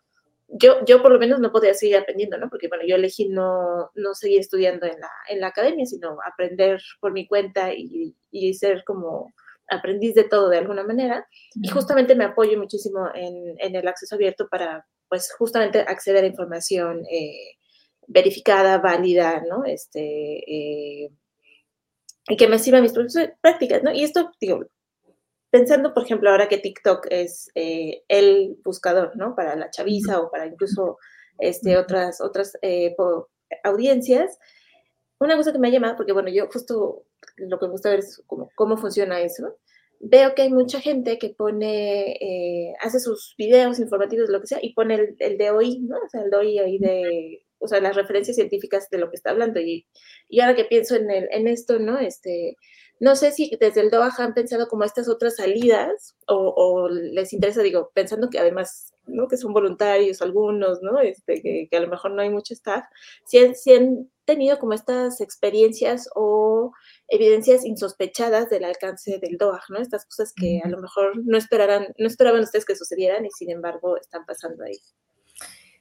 yo, yo por lo menos no podía seguir aprendiendo, ¿no? Porque, bueno, yo elegí no, no seguir estudiando en la, en la academia, sino aprender por mi cuenta y, y ser como aprendiz de todo de alguna manera. Y justamente me apoyo muchísimo en, en el acceso abierto para pues justamente acceder a información eh, verificada, válida, ¿no? Este, eh, y que me sirva mis prácticas, ¿no? Y esto, digo, pensando, por ejemplo, ahora que TikTok es eh, el buscador, ¿no? Para la chaviza o para incluso este, otras, otras audiencias, una cosa que me ha llamado, porque bueno, yo justo lo que me gusta ver es cómo, cómo funciona eso, veo que hay mucha gente que pone, eh, hace sus videos informativos, lo que sea, y pone el, el hoy, ¿no? O sea, el hoy ahí de, o sea, las referencias científicas de lo que está hablando. Y, y ahora que pienso en, el, en esto, ¿no? Este, no sé si desde el DOAJ han pensado como estas otras salidas o, o, les interesa, digo, pensando que además, ¿no? Que son voluntarios algunos, ¿no? Este, que, que a lo mejor no hay mucho staff, si han, si han tenido como estas experiencias o evidencias insospechadas del alcance del DOAG, ¿no? Estas cosas que a lo mejor no esperaran, no esperaban ustedes que sucedieran y sin embargo están pasando ahí.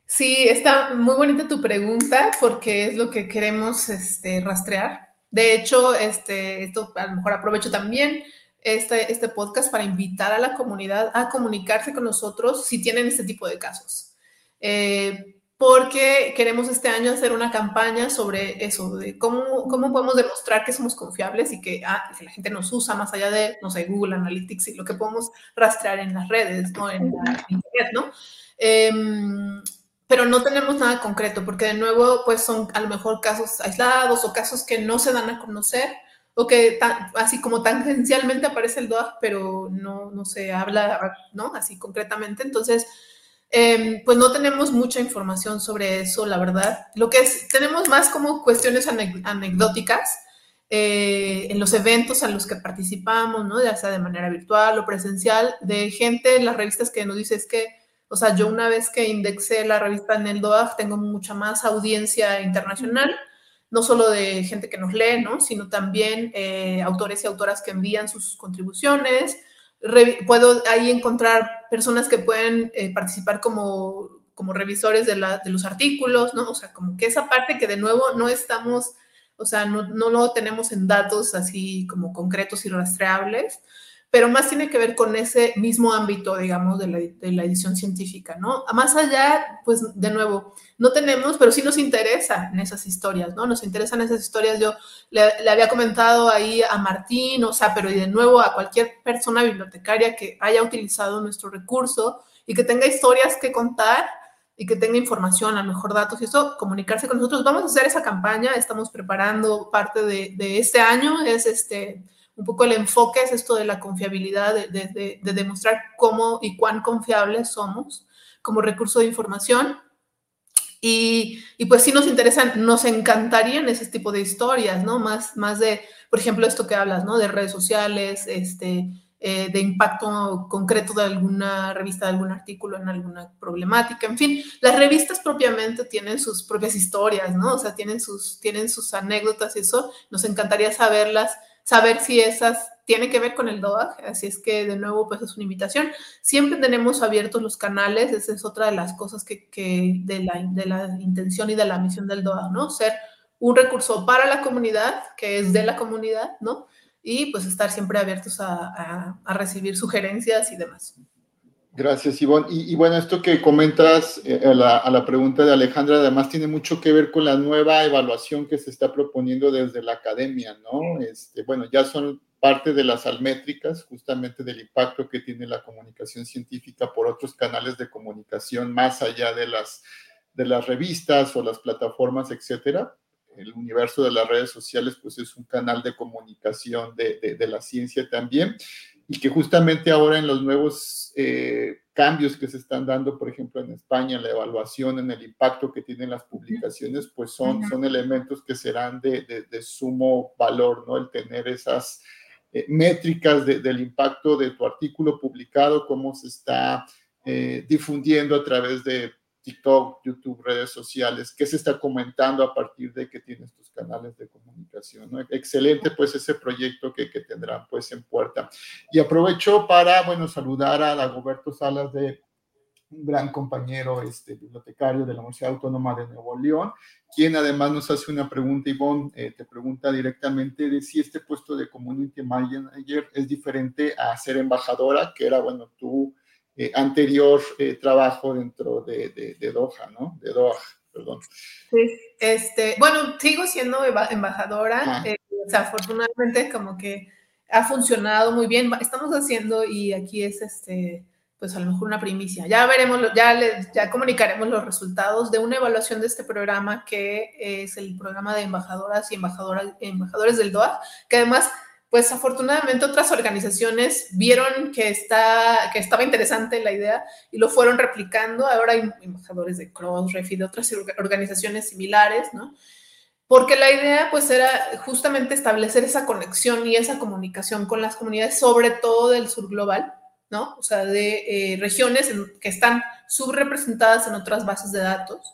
Sí, está muy bonita tu pregunta porque es lo que queremos este, rastrear. De hecho, este, esto a lo mejor aprovecho también este, este podcast para invitar a la comunidad a comunicarse con nosotros si tienen este tipo de casos. Eh, porque queremos este año hacer una campaña sobre eso, de cómo, cómo podemos demostrar que somos confiables y que, ah, que la gente nos usa más allá de, no sé, Google Analytics y lo que podemos rastrear en las redes, ¿no? En la internet, ¿no? Em, pero no tenemos nada concreto, porque de nuevo, pues son a lo mejor casos aislados o casos que no se dan a conocer o que así como tangencialmente aparece el DOAG, pero no, no se habla, ¿no? Así concretamente. Entonces, Em, pues no tenemos mucha información sobre eso, la verdad. Lo que es, tenemos más como cuestiones anecdóticas eh, en los eventos a los que participamos, ¿no? Ya sea de manera virtual o presencial, de gente en las revistas que nos dice es que, o sea, yo una vez que indexé la revista en el DOAG tengo mucha más audiencia internacional, no solo de gente que nos lee, ¿no? Sino también eh, autores y autoras que envían sus contribuciones, puedo ahí encontrar personas que pueden eh, participar como, como revisores de, los artículos, ¿no? O sea, como que esa parte que de nuevo no estamos, o sea, no, no lo tenemos en datos así como concretos y rastreables, pero más tiene que ver con ese mismo ámbito, digamos, de la, de la, edición científica, ¿no? Más allá, pues, de nuevo, no tenemos, pero sí nos interesan esas historias, ¿no? Nos interesan esas historias. Yo le, le, había comentado ahí a Martín, o sea, pero y de nuevo a cualquier persona bibliotecaria que haya utilizado nuestro recurso y que tenga historias que contar y que tenga información, a lo mejor datos y eso, comunicarse con nosotros. Vamos a hacer esa campaña, estamos preparando parte de, de este año, es este un poco el enfoque es esto de la confiabilidad, de, demostrar cómo y cuán confiables somos como recurso de información. Y, pues sí nos interesan, nos encantarían ese tipo de historias, ¿no? Más, más de, por ejemplo, esto que hablas, ¿no? De redes sociales, este, eh, de impacto concreto de alguna revista, de algún artículo en alguna problemática, en fin, las revistas propiamente tienen sus propias historias, ¿no? O sea, tienen sus, tienen sus anécdotas y eso, nos encantaría saberlas saber si esas tienen que ver con el DOAG, así es que de nuevo pues es una invitación. Siempre tenemos abiertos los canales, esa es otra de las cosas que, de, la, de la intención y de la misión del DOAG, ¿no? Ser un recurso para la comunidad, que es de la comunidad, ¿no? Y pues estar siempre abiertos a, a recibir sugerencias y demás. Gracias, Ivonne. Y, bueno, esto que comentas eh, a, la, pregunta de Alejandra, además tiene mucho que ver con la nueva evaluación que se está proponiendo desde la academia, ¿no? Este, bueno, ya son parte de las almétricas, justamente del impacto que tiene la comunicación científica por otros canales de comunicación más allá de las, de las revistas o las plataformas, etcétera. El universo de las redes sociales, pues es un canal de comunicación de, de la ciencia también y que justamente ahora en los nuevos eh, cambios que se están dando, por ejemplo, en España, en la evaluación, en el impacto que tienen las publicaciones, pues son, son elementos que serán de, de, sumo valor, ¿no? El tener esas eh, métricas del impacto de tu artículo publicado, cómo se está eh, difundiendo a través de TikTok, YouTube, redes sociales, qué se está comentando a partir de que tienes tus canales de comunicación. ¿no? Excelente pues ese proyecto que, que, tendrán pues en puerta. Y aprovecho para, bueno, saludar a Dagoberto Salas de un gran compañero este, bibliotecario de la Universidad Autónoma de Nuevo León, quien además nos hace una pregunta, Ivonne, eh, te pregunta directamente de si este puesto de Community Manager es diferente a ser embajadora, que era, bueno, tú eh, anterior eh, trabajo dentro de, de, Doha, ¿no? De Doha, perdón. Sí, este, bueno, sigo siendo embajadora, ah. eh, o sea, afortunadamente como que ha funcionado muy bien, estamos haciendo y aquí es este, pues a lo mejor una primicia. Ya veremos, ya, les, ya comunicaremos los resultados de una evaluación de este programa que es el programa de embajadoras y embajadoras, embajadores del DOA, que además pues afortunadamente otras organizaciones vieron que, está, que estaba interesante la idea y lo fueron replicando. Ahora hay embajadores de Crossref y de otras organizaciones similares, ¿no? Porque la idea pues era justamente establecer esa conexión y esa comunicación con las comunidades, sobre todo del sur global, ¿no? O sea, de eh, regiones que están subrepresentadas en otras bases de datos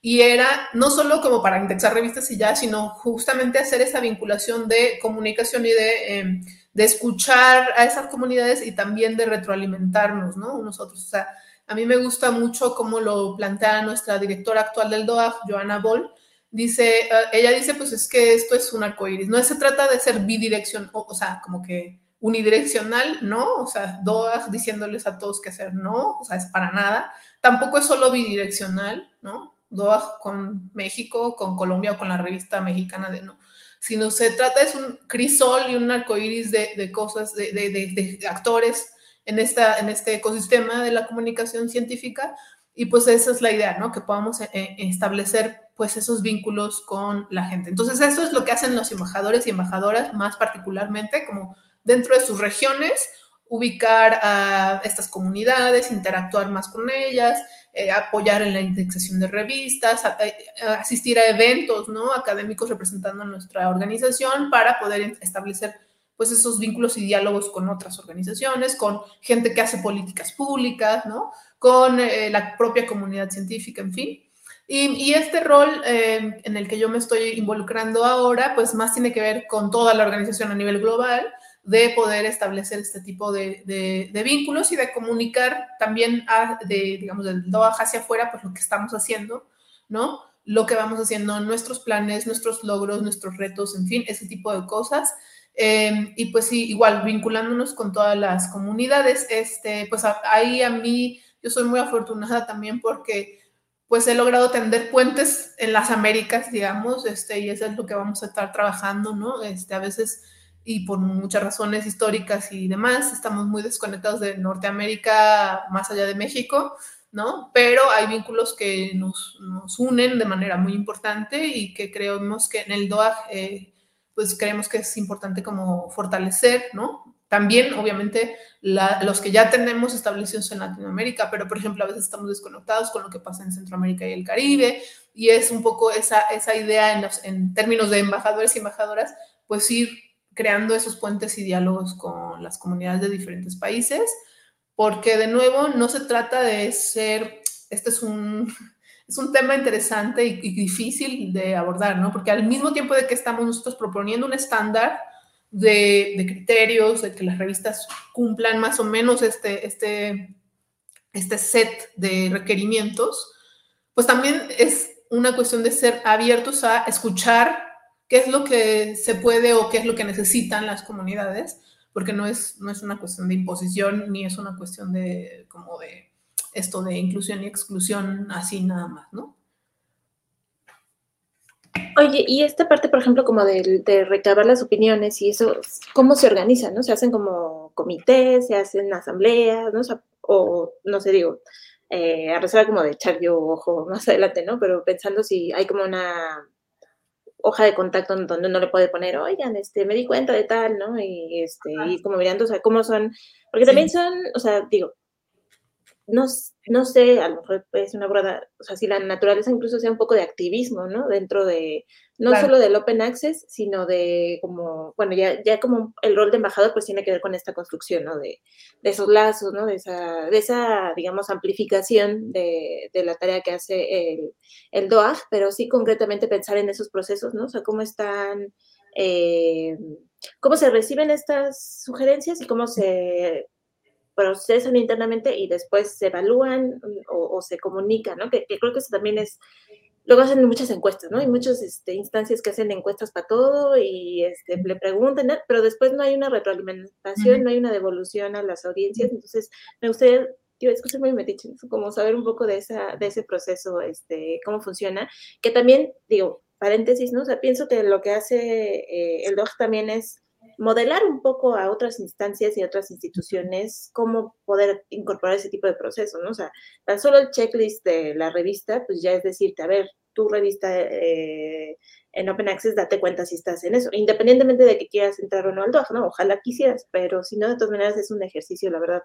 y era no solo como para indexar revistas y ya, sino justamente hacer esa vinculación de comunicación y de, em, de escuchar a esas comunidades y también de retroalimentarnos, ¿no? Nosotros, o sea, a mí me gusta mucho cómo lo plantea nuestra directora actual del DOAG, Joana Boll, dice, eh, ella dice, pues es que esto es un arcoíris, no se trata de ser bidireccional, o, o sea, como que unidireccional, no, o sea, DOAG diciéndoles a todos qué hacer, no, o sea, es para nada, tampoco es solo bidireccional, ¿no? DOAG con México, con Colombia o con la revista mexicana de no, sino se trata es un crisol y un arcoíris de, de cosas, de, de, de, actores en, esta, en este ecosistema de la comunicación científica y pues esa es la idea, ¿no? Que podamos eh, eh, establecer pues esos vínculos con la gente. Entonces eso es lo que hacen los embajadores y embajadoras más particularmente como dentro de sus regiones ubicar a estas comunidades, interactuar más con ellas, eh, apoyar en la indexación de revistas, eh, asistir a eventos ¿no? académicos representando a nuestra organización para poder establecer pues esos vínculos y diálogos con otras organizaciones, con gente que hace políticas públicas, ¿no? con eh, la propia comunidad científica, en fin. Y, y este rol en el que yo me estoy involucrando ahora, pues más tiene que ver con toda la organización a nivel global, de poder establecer este tipo de, de, vínculos y de comunicar también, a, de, digamos, del DOAJ hacia afuera, pues lo que estamos haciendo, ¿no? Lo que vamos haciendo, nuestros planes, nuestros logros, nuestros retos, en fin, ese tipo de cosas. Em, y pues sí, igual vinculándonos con todas las comunidades, este, pues ahí a mí yo soy muy afortunada también porque pues he logrado tender puentes en las Américas, digamos, este, y eso es lo que vamos a estar trabajando, ¿no? Este, a veces, y por muchas razones históricas y demás, estamos muy desconectados de Norteamérica más allá de México, ¿no? Pero hay vínculos que nos, nos unen de manera muy importante y que creemos que en el DOAG, eh, pues creemos que es importante como fortalecer, ¿no? También, obviamente, los que ya tenemos establecidos en Latinoamérica, pero por ejemplo, a veces estamos desconectados con lo que pasa en Centroamérica y el Caribe, y es un poco esa, esa idea en, en términos de embajadores y embajadoras, pues ir creando esos puentes y diálogos con las comunidades de diferentes países, porque de nuevo no se trata de ser, este es un, es un tema interesante y, y difícil de abordar, ¿no? Porque al mismo tiempo de que estamos nosotros proponiendo un estándar, de, criterios, de que las revistas cumplan más o menos este, este, este set de requerimientos, pues también es una cuestión de ser abiertos a escuchar qué es lo que se puede o qué es lo que necesitan las comunidades, porque no es, no es una cuestión de imposición ni es una cuestión de como de esto de inclusión y exclusión así nada más, ¿no? Oye, y esta parte, por ejemplo, como de, de, recabar las opiniones y eso, ¿cómo se organiza? ¿No? ¿Se hacen como comités, se hacen asambleas, ¿no? O, no sé, digo, eh, a reserva como de echar yo ojo más adelante, ¿no? Pero pensando si hay como una hoja de contacto donde uno le puede poner, oigan, este, me di cuenta de tal, ¿no? Y, este, y como mirando, o sea, cómo son, porque también son, o sea, digo, no, no sé, a lo mejor es una broma, o sea, si la naturaleza incluso sea un poco de activismo, ¿no? Dentro de, no solo del open access, sino de como, bueno, ya, ya como el rol de embajador pues tiene que ver con esta construcción, ¿no? De, de esos lazos, ¿no? De esa, de esa digamos, amplificación de, de la tarea que hace el, el DOAG, pero sí concretamente pensar en esos procesos, ¿no? O sea, cómo están... Eh, cómo se reciben estas sugerencias y cómo se procesan internamente y después se evalúan o, se comunican, ¿no? Que, creo que eso también es, luego hacen muchas encuestas, ¿no? Hay muchas este, instancias que hacen encuestas para todo y este, le preguntan, pero después no hay una retroalimentación, no hay una devolución a las audiencias, entonces me gustaría yo escucho muy metiche, como saber un poco de, esa, de ese proceso, este, cómo funciona, que también, digo, paréntesis, ¿no? O sea, pienso que lo que hace eh, el DOG también es modelar un poco a otras instancias y otras instituciones cómo poder incorporar ese tipo de procesos, ¿no? O sea, tan solo el checklist de la revista, pues ya es decirte, a ver, tu revista eh, en Open Access, date cuenta si estás en eso, independientemente de que quieras entrar o no al DOG, ¿no? Ojalá quisieras, pero si no, de todas maneras es un ejercicio, la verdad,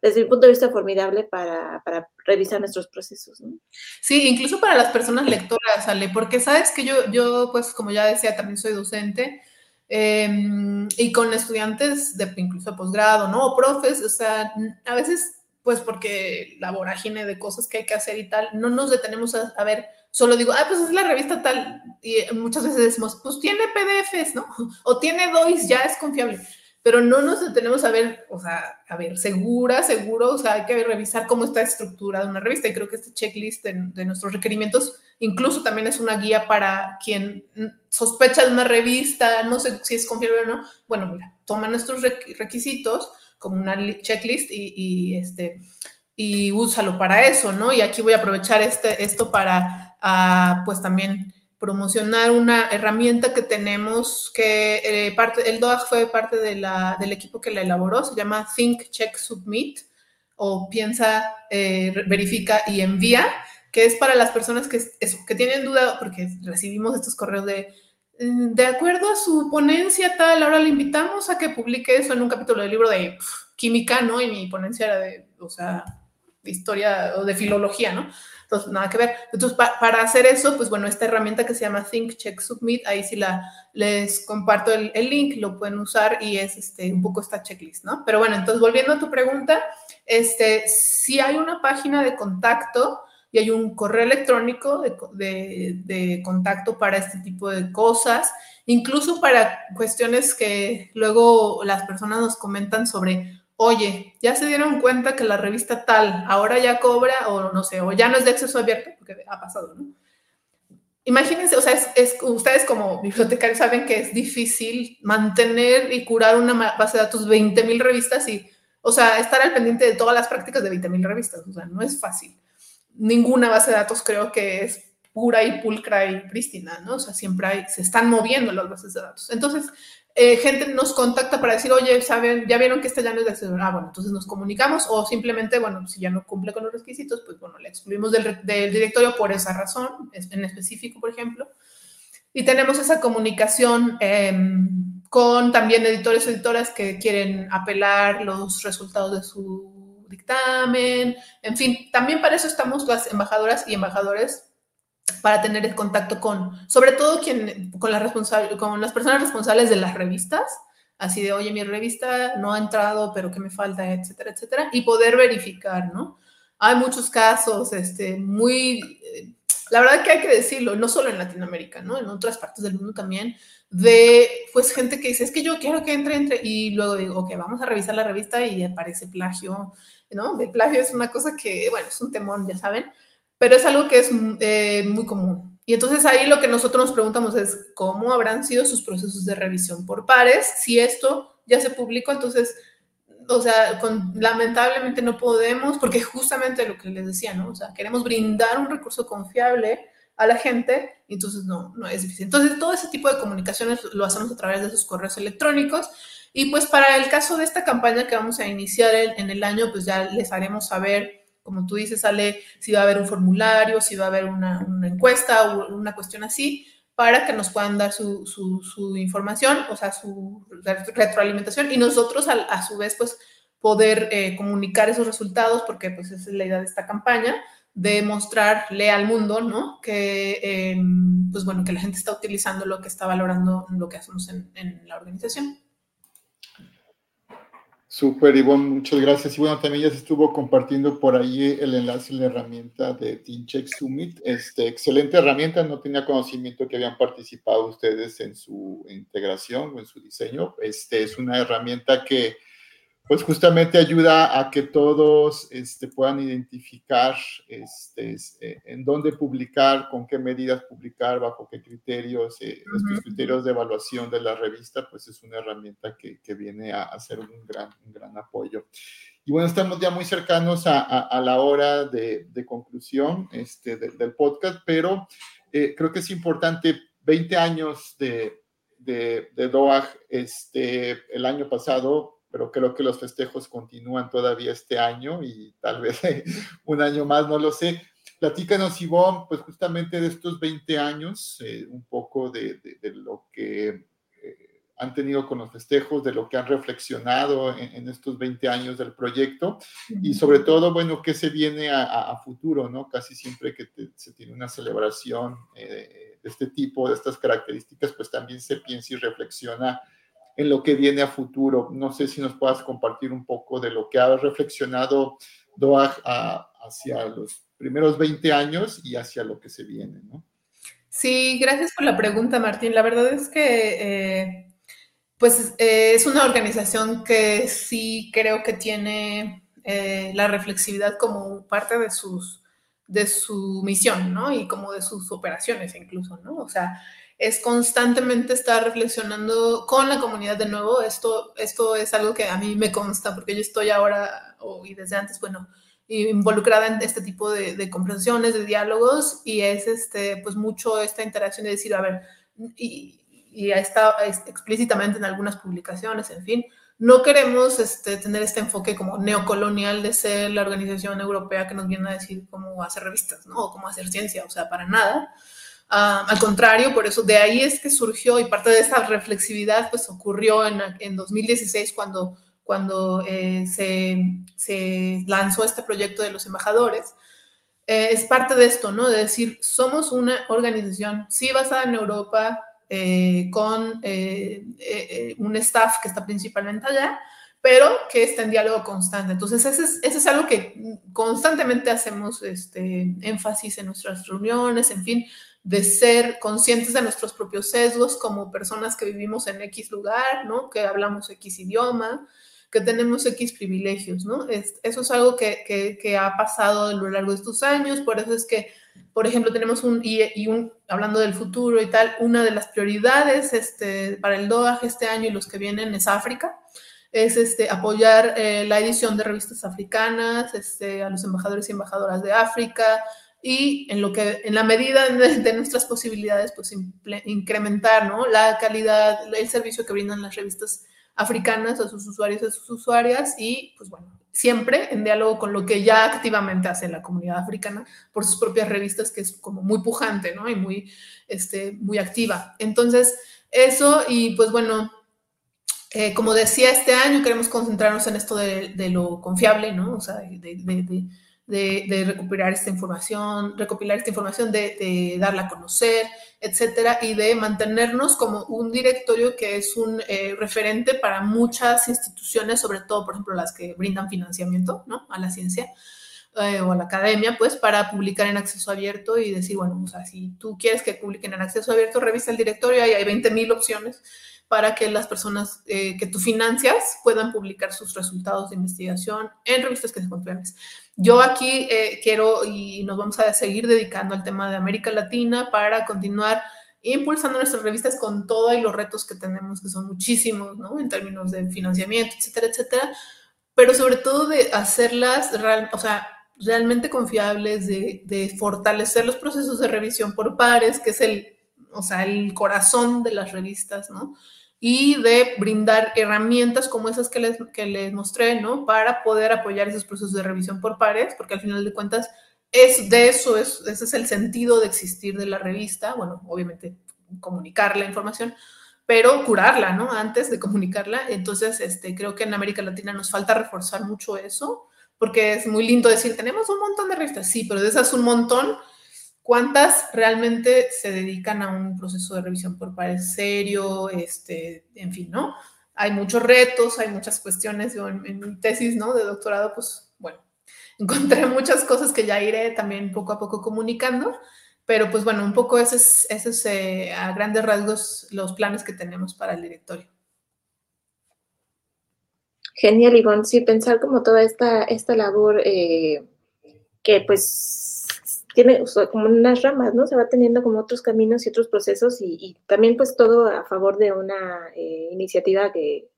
desde mi punto de vista formidable para, para, revisar nuestros procesos. ¿no? Sí, incluso para las personas lectoras, Ale, porque sabes que yo, yo, pues como ya decía, también soy docente Em, y con estudiantes de incluso posgrado, ¿no? O profes, o sea, a veces, pues porque la vorágine de cosas que hay que hacer y tal, no nos detenemos a, a ver, solo digo, ah, pues es la revista tal, y muchas veces decimos, pues tiene PDFs, ¿no? O tiene DOIs, ya es confiable pero no nos detenemos a ver, o sea, a ver, segura, seguro, o sea, hay que revisar cómo está estructurada una revista y creo que este checklist de, de, nuestros requerimientos incluso también es una guía para quien sospecha de una revista, no sé si es confiable o no, bueno, mira, toma nuestros requisitos como una checklist y, este, y úsalo para eso, ¿no? Y aquí voy a aprovechar este, esto para, uh, pues también promocionar una herramienta que tenemos, que eh, parte, el DOAG fue parte de la, del equipo que la elaboró, se llama Think, Check, Submit, o piensa, eh, verifica y envía, que es para las personas que, eso, que tienen duda, porque recibimos estos correos de, mm, de acuerdo a su ponencia tal, ahora le invitamos a que publique eso en un capítulo del libro de química, ¿no? Y mi ponencia era de, o sea, de historia o de filología, ¿no? Entonces, nada que ver. Entonces, para hacer eso, pues bueno, esta herramienta que se llama Think, Check, Submit, ahí sí la, les comparto el, el, link, lo pueden usar y es este, un poco esta checklist, ¿no? Pero bueno, entonces, volviendo a tu pregunta, este, si hay una página de contacto y hay un correo electrónico de, de, de contacto para este tipo de cosas, incluso para cuestiones que luego las personas nos comentan sobre oye, ya se dieron cuenta que la revista tal ahora ya cobra o no sé, o ya no es de acceso abierto, porque ha pasado, ¿no? imagínense, o sea, es, ustedes como bibliotecarios saben que es difícil mantener y curar una base de datos 20.000 revistas y, o sea, estar al pendiente de todas las prácticas de 20.000 revistas, o sea, no es fácil. Ninguna base de datos creo que es pura y pulcra y prístina, ¿no? O sea, siempre hay, se están moviendo las bases de datos. Entonces, eh, gente nos contacta para decir, oye, ¿saben? Ya vieron que este ya no es de acceso. Ah, bueno, entonces nos comunicamos o simplemente, bueno, si ya no cumple con los requisitos, pues bueno, le excluimos del, directorio por esa razón, en específico, por ejemplo. Y tenemos esa comunicación em, con también editores o editoras que quieren apelar los resultados de su dictamen. En fin, también para eso estamos las embajadoras y embajadores para tener el contacto con, sobre todo quien, con, la con las personas responsables de las revistas, así de, oye, mi revista no ha entrado, pero ¿qué me falta? etcétera, etcétera, y poder verificar, ¿no? Hay muchos casos, este, muy, eh, la verdad que hay que decirlo, no solo en Latinoamérica, ¿no? En otras partes del mundo también, de, pues, gente que dice, es que yo quiero que entre, entre, y luego digo, ok, vamos a revisar la revista y aparece plagio, ¿no? El plagio es una cosa que, bueno, es un temor, ya saben, pero es algo que es eh, muy común. Y entonces ahí lo que nosotros nos preguntamos es cómo habrán sido sus procesos de revisión por pares. Si esto ya se publicó, entonces, o sea, lamentablemente no podemos, porque justamente lo que les decía, ¿no? O sea, queremos brindar un recurso confiable a la gente, entonces no, no es difícil. Entonces, todo ese tipo de comunicaciones lo hacemos a través de sus correos electrónicos. Y pues para el caso de esta campaña que vamos a iniciar en el año, pues ya les haremos saber como tú dices, sale si va a haber un formulario, si va a haber una, encuesta o una cuestión así, para que nos puedan dar su, su, información, o sea, su retroalimentación y nosotros a, su vez, pues, poder eh, comunicar esos resultados, porque pues esa es la idea de esta campaña, de mostrarle al mundo, ¿no? Que, em, pues bueno, que la gente está utilizando lo que está valorando lo que hacemos en la organización. Súper, Ivonne, muchas gracias. Y bueno, también ya se estuvo compartiendo por ahí el enlace y la herramienta de TeamCheck Summit. Este, excelente herramienta, no tenía conocimiento que habían participado ustedes en su integración o en su diseño. Este, es una herramienta que pues justamente ayuda a que todos este, puedan identificar este, eh, en dónde publicar, con qué medidas publicar, bajo qué criterios, eh, estos criterios de evaluación de la revista, pues es una herramienta que, que viene a, hacer un gran, un gran apoyo. Y bueno, estamos ya muy cercanos a, a, la hora de, de conclusión este, del podcast, pero eh, creo que es importante, 20 años de, de, de DOAG, este, el año pasado pero creo que los festejos continúan todavía este año y tal vez un año más, no lo sé. Platícanos, Ivonne, pues justamente de estos 20 años, eh, un poco de, lo que eh, han tenido con los festejos, de lo que han reflexionado en, estos 20 años del proyecto y sobre todo, bueno, qué se viene a, futuro, ¿no? Casi siempre que se tiene una celebración eh, de este tipo, de estas características, pues también se piensa y reflexiona en lo que viene a futuro. No sé si nos puedas compartir un poco de lo que ha reflexionado Doag hacia los primeros 20 años y hacia lo que se viene, ¿no? Sí, gracias por la pregunta, Martín. La verdad es que, eh, pues, eh, es una organización que sí creo que tiene eh, la reflexividad como parte de sus de su misión, ¿no? Y como de sus operaciones incluso, ¿no? O sea, es constantemente estar reflexionando con la comunidad de nuevo. Esto, esto es algo que a mí me consta porque yo estoy ahora y desde antes, bueno, involucrada en este tipo de, de de diálogos y es este, pues mucho esta interacción de decir, a ver, y, y está explícitamente en algunas publicaciones, en fin, no queremos este, tener este enfoque como neocolonial de ser la organización europea que nos viene a decir cómo hacer revistas, ¿no? O cómo hacer ciencia, o sea, para nada Ah, al contrario, por eso de ahí es que surgió y parte de esa reflexividad pues ocurrió en, en 2016 cuando, cuando eh, se, se, lanzó este proyecto de los embajadores. Eh, es parte de esto, ¿no? De decir, somos una organización, sí basada en Europa, eh, con un staff que está principalmente allá, pero que está en diálogo constante. Entonces, ese es, es algo que constantemente hacemos este, énfasis en nuestras reuniones, en fin, de ser conscientes de nuestros propios sesgos como personas que vivimos en X lugar, ¿no? Que hablamos X idioma, que tenemos X privilegios, ¿no? eso es algo que, que, ha pasado a lo largo de estos años, por eso es que por ejemplo, tenemos un, y, un, hablando del futuro y tal, una de las prioridades este, para el DOAG este año y los que vienen es África, es este, apoyar eh, la edición de revistas africanas, este, a los embajadores y embajadoras de África, y en lo que en la medida de, nuestras posibilidades pues incrementar ¿no? la calidad el servicio que brindan las revistas africanas a sus usuarios a sus usuarias y pues bueno siempre en diálogo con lo que ya activamente hace la comunidad africana por sus propias revistas, que es como muy pujante, ¿no? Y muy, este, muy activa. Entonces, eso y pues bueno, eh, como decía, este año queremos concentrarnos en esto de, lo confiable, ¿no? O sea, de, de, recuperar esta información, recopilar esta información, de, darla a conocer, etcétera, y de mantenernos como un directorio que es un eh, referente para muchas instituciones, sobre todo, por ejemplo, las que brindan financiamiento ¿no? a la ciencia eh, o a la academia, pues para publicar en acceso abierto y decir, bueno, o sea, si tú quieres que publiquen en acceso abierto, revisa el directorio y hay 20.000 opciones para que las personas eh, que tú financias puedan publicar sus resultados de investigación en revistas que se confiables. Yo aquí eh, quiero y nos vamos a seguir dedicando al tema de América Latina para continuar impulsando nuestras revistas con todo y los retos que tenemos, que son muchísimos, ¿no? En términos de financiamiento, etcétera, etcétera, pero sobre todo de hacerlas, o sea, realmente confiables, de, de fortalecer los procesos de revisión por pares, que es el o sea, el corazón de las revistas, ¿no? Y de brindar herramientas como esas que les, que les mostré, ¿no? Para poder apoyar esos procesos de revisión por pares, porque al final de cuentas, es de eso, es, ese es el sentido de existir de la revista, bueno, obviamente comunicar la información, pero curarla, ¿no? Antes de comunicarla. Entonces, este, creo que en América Latina nos falta reforzar mucho eso, porque es muy lindo decir, tenemos un montón de revistas, sí, pero de esas un montón, ¿Cuántas realmente se dedican a un proceso de revisión por pares serio? Este, en fin, ¿no? Hay muchos retos, hay muchas cuestiones. Yo en, mi tesis, ¿no? De doctorado, pues, bueno, encontré muchas cosas que ya iré también poco a poco comunicando, pero pues bueno, un poco ese es, ese es eh, a grandes rasgos los planes que tenemos para el directorio. Genial, Ivonne. Sí, pensar como toda esta, esta labor eh, que pues tiene como unas ramas, ¿no? Se va teniendo como otros caminos y otros procesos y, también pues todo a favor de una eh, iniciativa que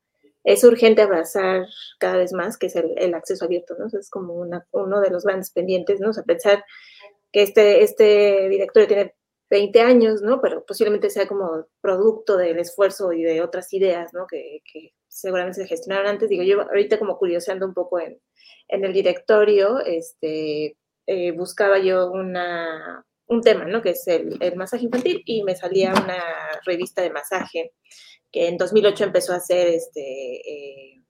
es urgente abrazar cada vez más, que es el, acceso abierto, ¿no? es como uno de los grandes pendientes, ¿no? O sea, pensar que este, este directorio tiene 20 años, ¿no? Pero posiblemente sea como producto del esfuerzo y de otras ideas, ¿no? Que, que seguramente se gestionaron antes. Digo, yo ahorita como curioseando un poco en, en el directorio, este, eh, buscaba yo una, un tema, ¿no? Que es el, masaje infantil y me salía una revista de masaje que en 2008 empezó a hacer este, eh,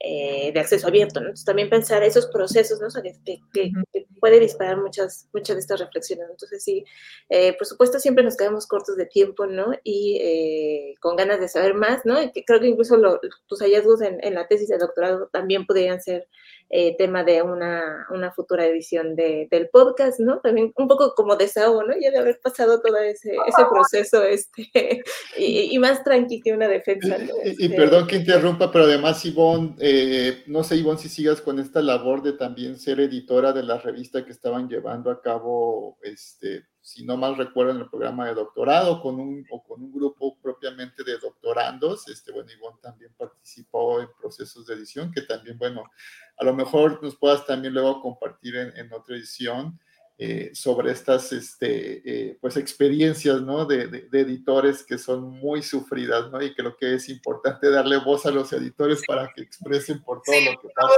eh, de acceso abierto, ¿no? Entonces también pensar esos procesos, ¿no? que, puede disparar muchas, muchas de estas reflexiones. Entonces sí, por supuesto siempre nos quedamos cortos de tiempo, ¿no? Y con ganas de saber más, ¿no? Y que creo que incluso tus hallazgos en, en, la tesis de doctorado también podrían ser eh, tema de una, una futura edición de, del podcast, ¿no? También un poco como desahogo, ¿no? Ya de haber pasado todo ese, ese proceso este, y, y, más tranqui que una defensa. Y, este perdón que interrumpa, pero además, Ivonne, eh, no sé, Ivonne, si sigas con esta labor de también ser editora de la revista que estaban llevando a cabo este, si no mal recuerdo, en el programa de doctorado con un, o con un grupo propiamente de doctorandos. Este, bueno, Ivonne también participó en procesos de edición, que también, bueno, a lo mejor nos puedas también luego compartir en, otra edición. Eh, sobre estas este, eh, pues experiencias ¿no? De, de, editores que son muy sufridas ¿no? y lo que es importante darle voz a los editores para que expresen por todo lo que pasa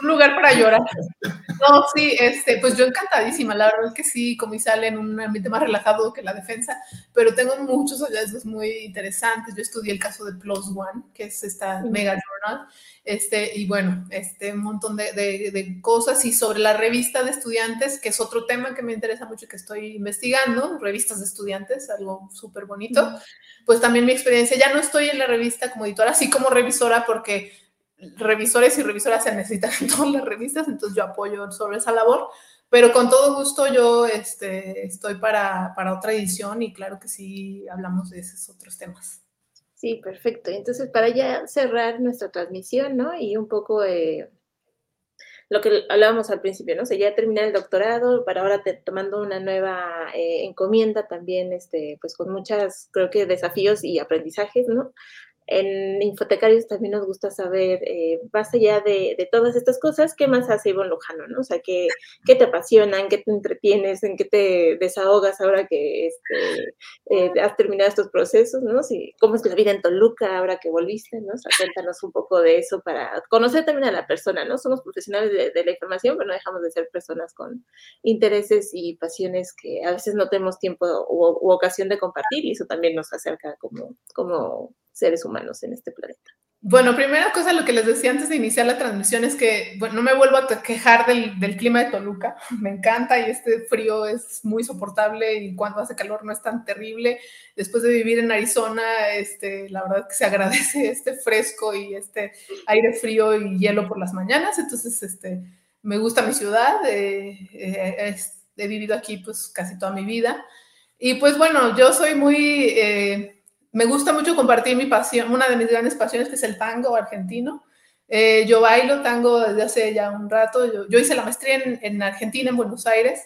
un lugar para llorar. No, sí, este, pues yo encantadísima, la verdad es que sí, como y sale en un ambiente más relajado que la defensa, pero tengo muchos hallazgos muy interesantes. Yo estudié el caso de Plus One, que es esta mega journal, este, y bueno, este, un montón de, de, cosas, y sobre la revista de estudiantes, que es otro tema que me interesa mucho y que estoy investigando, revistas de estudiantes, algo súper bonito, pues también mi experiencia, ya no estoy en la revista como editora, así como revisora, porque revisores y revisoras se necesitan en todas las revistas, entonces yo apoyo sobre esa labor, pero con todo gusto yo este, estoy para, para otra edición y claro que sí hablamos de esos otros temas. Sí, perfecto. Entonces, para ya cerrar nuestra transmisión, ¿no? Y un poco eh, lo que hablábamos al principio, ¿no? O sea, ya terminé el doctorado, para ahora tomando una nueva eh, encomienda también, este, pues con muchas, creo que desafíos y aprendizajes, ¿no? En Infotecarios también nos gusta saber, eh, más allá de, todas estas cosas, ¿qué más hace Ivonne Lujano? ¿no? O sea, ¿qué, ¿qué, te apasiona, en qué te entretienes, en qué te desahogas ahora que este, eh, has terminado estos procesos? ¿no? Si, ¿Cómo es la vida en Toluca ahora que volviste? ¿no? O sea, cuéntanos un poco de eso para conocer también a la persona, ¿no? Somos profesionales de, la información, pero no dejamos de ser personas con intereses y pasiones que a veces no tenemos tiempo u, u ocasión de compartir y eso también nos acerca como, como seres humanos en este planeta. Bueno, primera cosa, lo que les decía antes de iniciar la transmisión es que bueno, no me vuelvo a quejar del, clima de Toluca. Me encanta y este frío es muy soportable y cuando hace calor no es tan terrible. Después de vivir en Arizona, este, la verdad que se agradece este fresco y este aire frío y hielo por las mañanas. Entonces, este, me gusta mi ciudad. Eh, eh, he vivido aquí pues casi toda mi vida. Y pues bueno, yo soy muy... Eh, me gusta mucho compartir mi pasión, una de mis grandes pasiones que es el tango argentino. Eh, yo bailo tango desde hace ya un rato. Yo, hice la maestría en, Argentina, en Buenos Aires.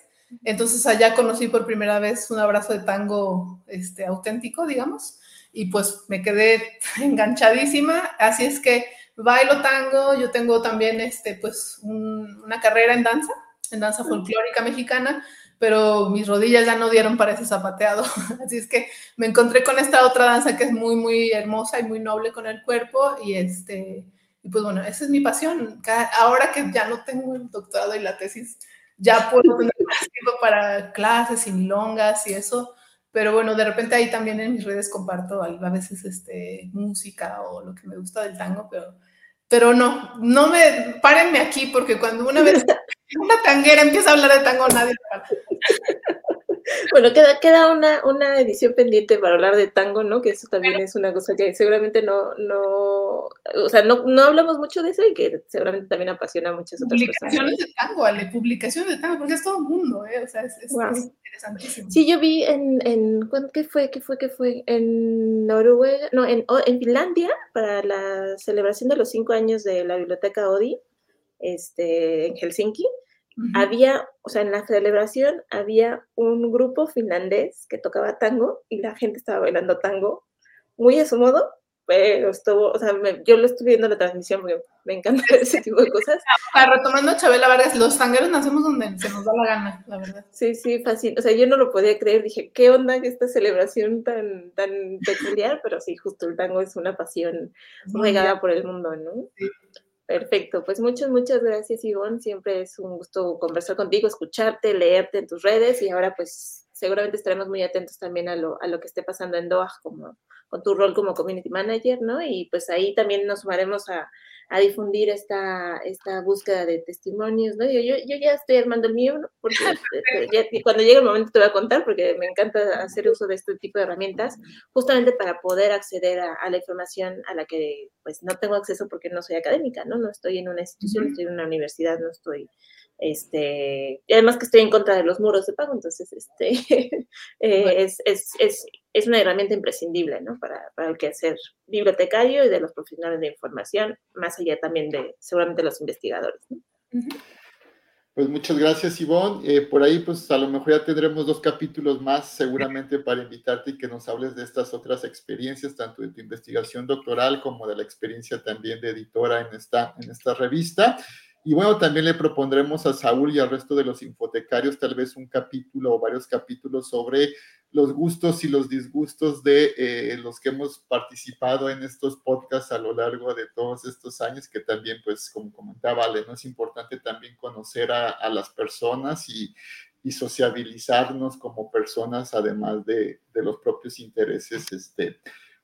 Entonces allá conocí por primera vez un abrazo de tango este, auténtico, digamos. Y pues me quedé enganchadísima. Así es que bailo tango. Yo tengo también este, pues, una carrera en danza, en danza folclórica mexicana pero mis rodillas ya no dieron para ese zapateado. Así es que me encontré con esta otra danza que es muy, muy hermosa y muy noble con el cuerpo y este, y pues bueno, esa es mi pasión. Ahora que ya no tengo el doctorado y la tesis, ya puedo tener más tiempo para clases y milongas y eso, pero bueno, de repente ahí también en mis redes comparto a veces este, música o lo que me gusta del tango, pero, pero no, no me, párenme aquí porque cuando una vez una tanguera empieza a hablar de tango, nadie Bueno, queda, queda una, una edición pendiente para hablar de tango, ¿no? Que eso también es una cosa que seguramente no, no, o sea, no, no hablamos mucho de eso y que seguramente también apasiona a muchas otras personas. Publicaciones de tango, Ale, publicaciones de tango, porque es todo el mundo, ¿eh? O sea, es, interesantísimo. Sí, yo vi en, en ¿qué fue? ¿Qué fue? ¿Qué fue? En Noruega, no, en, en Finlandia, para la celebración de los cinco años de la biblioteca Odi, este, en Helsinki, había, o sea, en la celebración había un grupo finlandés que tocaba tango y la gente estaba bailando tango muy a su modo, pero estuvo, o sea, yo lo estuve viendo la transmisión porque me encanta ese tipo de cosas. retomando a Chabela Vargas, los tangueros nacemos donde se nos da la gana, la verdad. Sí, sí, fácil. O sea, yo no lo podía creer. Dije, ¿qué onda esta celebración tan, tan peculiar? Pero sí, justo el tango es una pasión regada por el mundo, ¿no? Sí. Perfecto, pues muchas, muchas gracias Ivonne, siempre es un gusto conversar contigo, escucharte, leerte en tus redes y ahora pues seguramente estaremos muy atentos también a lo, a lo que esté pasando en Doha como con tu rol como community manager, ¿no? Y pues ahí también nos sumaremos a, a difundir esta, esta búsqueda de testimonios, ¿no? Yo, yo, ya estoy armando el mío, porque este, cuando llegue el momento te voy a contar, porque me encanta hacer uso de este tipo de herramientas, justamente para poder acceder a, a la información a la que pues no tengo acceso porque no soy académica, ¿no? No estoy en una institución, estoy en una universidad, no estoy este, además que estoy en contra de los muros de pago, entonces este, eh, es, es, es, es, una herramienta imprescindible ¿no? para, para el quehacer bibliotecario y de los profesionales de información, más allá también de seguramente los investigadores. Pues muchas gracias, Ivonne. Eh, por ahí, pues a lo mejor ya tendremos dos capítulos más seguramente para invitarte y que nos hables de estas otras experiencias, tanto de tu investigación doctoral como de la experiencia también de editora en esta, en esta revista. Y bueno, también le propondremos a Saúl y al resto de los infotecarios tal vez un capítulo o varios capítulos sobre los gustos y los disgustos de eh, los que hemos participado en estos podcasts a lo largo de todos estos años, que también, pues, como comentaba Ale, ¿no? es importante también conocer a, las personas y, y, sociabilizarnos como personas, además de, de los propios intereses este,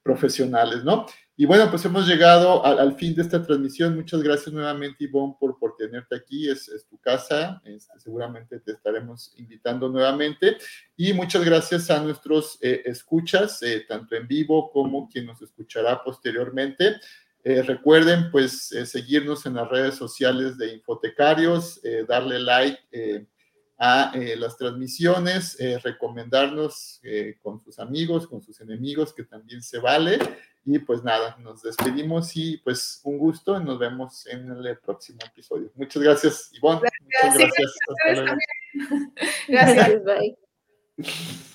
profesionales, ¿no? Y bueno, pues hemos llegado al, fin de esta transmisión. Muchas gracias nuevamente, Ivonne, por, por tenerte aquí. Es, es tu casa. Este, seguramente te estaremos invitando nuevamente. Y muchas gracias a nuestros eh, escuchas, eh, tanto en vivo como quien nos escuchará posteriormente. Eh, recuerden, pues, seguirnos en las redes sociales de Infotecarios, darle like a las transmisiones, recomendarnos con sus amigos, con sus enemigos, que también se vale. Y pues nada, nos despedimos y pues un gusto y nos vemos en el próximo episodio. Muchas gracias, Ivonne. Muchas gracias. Hasta luego. Gracias, bye.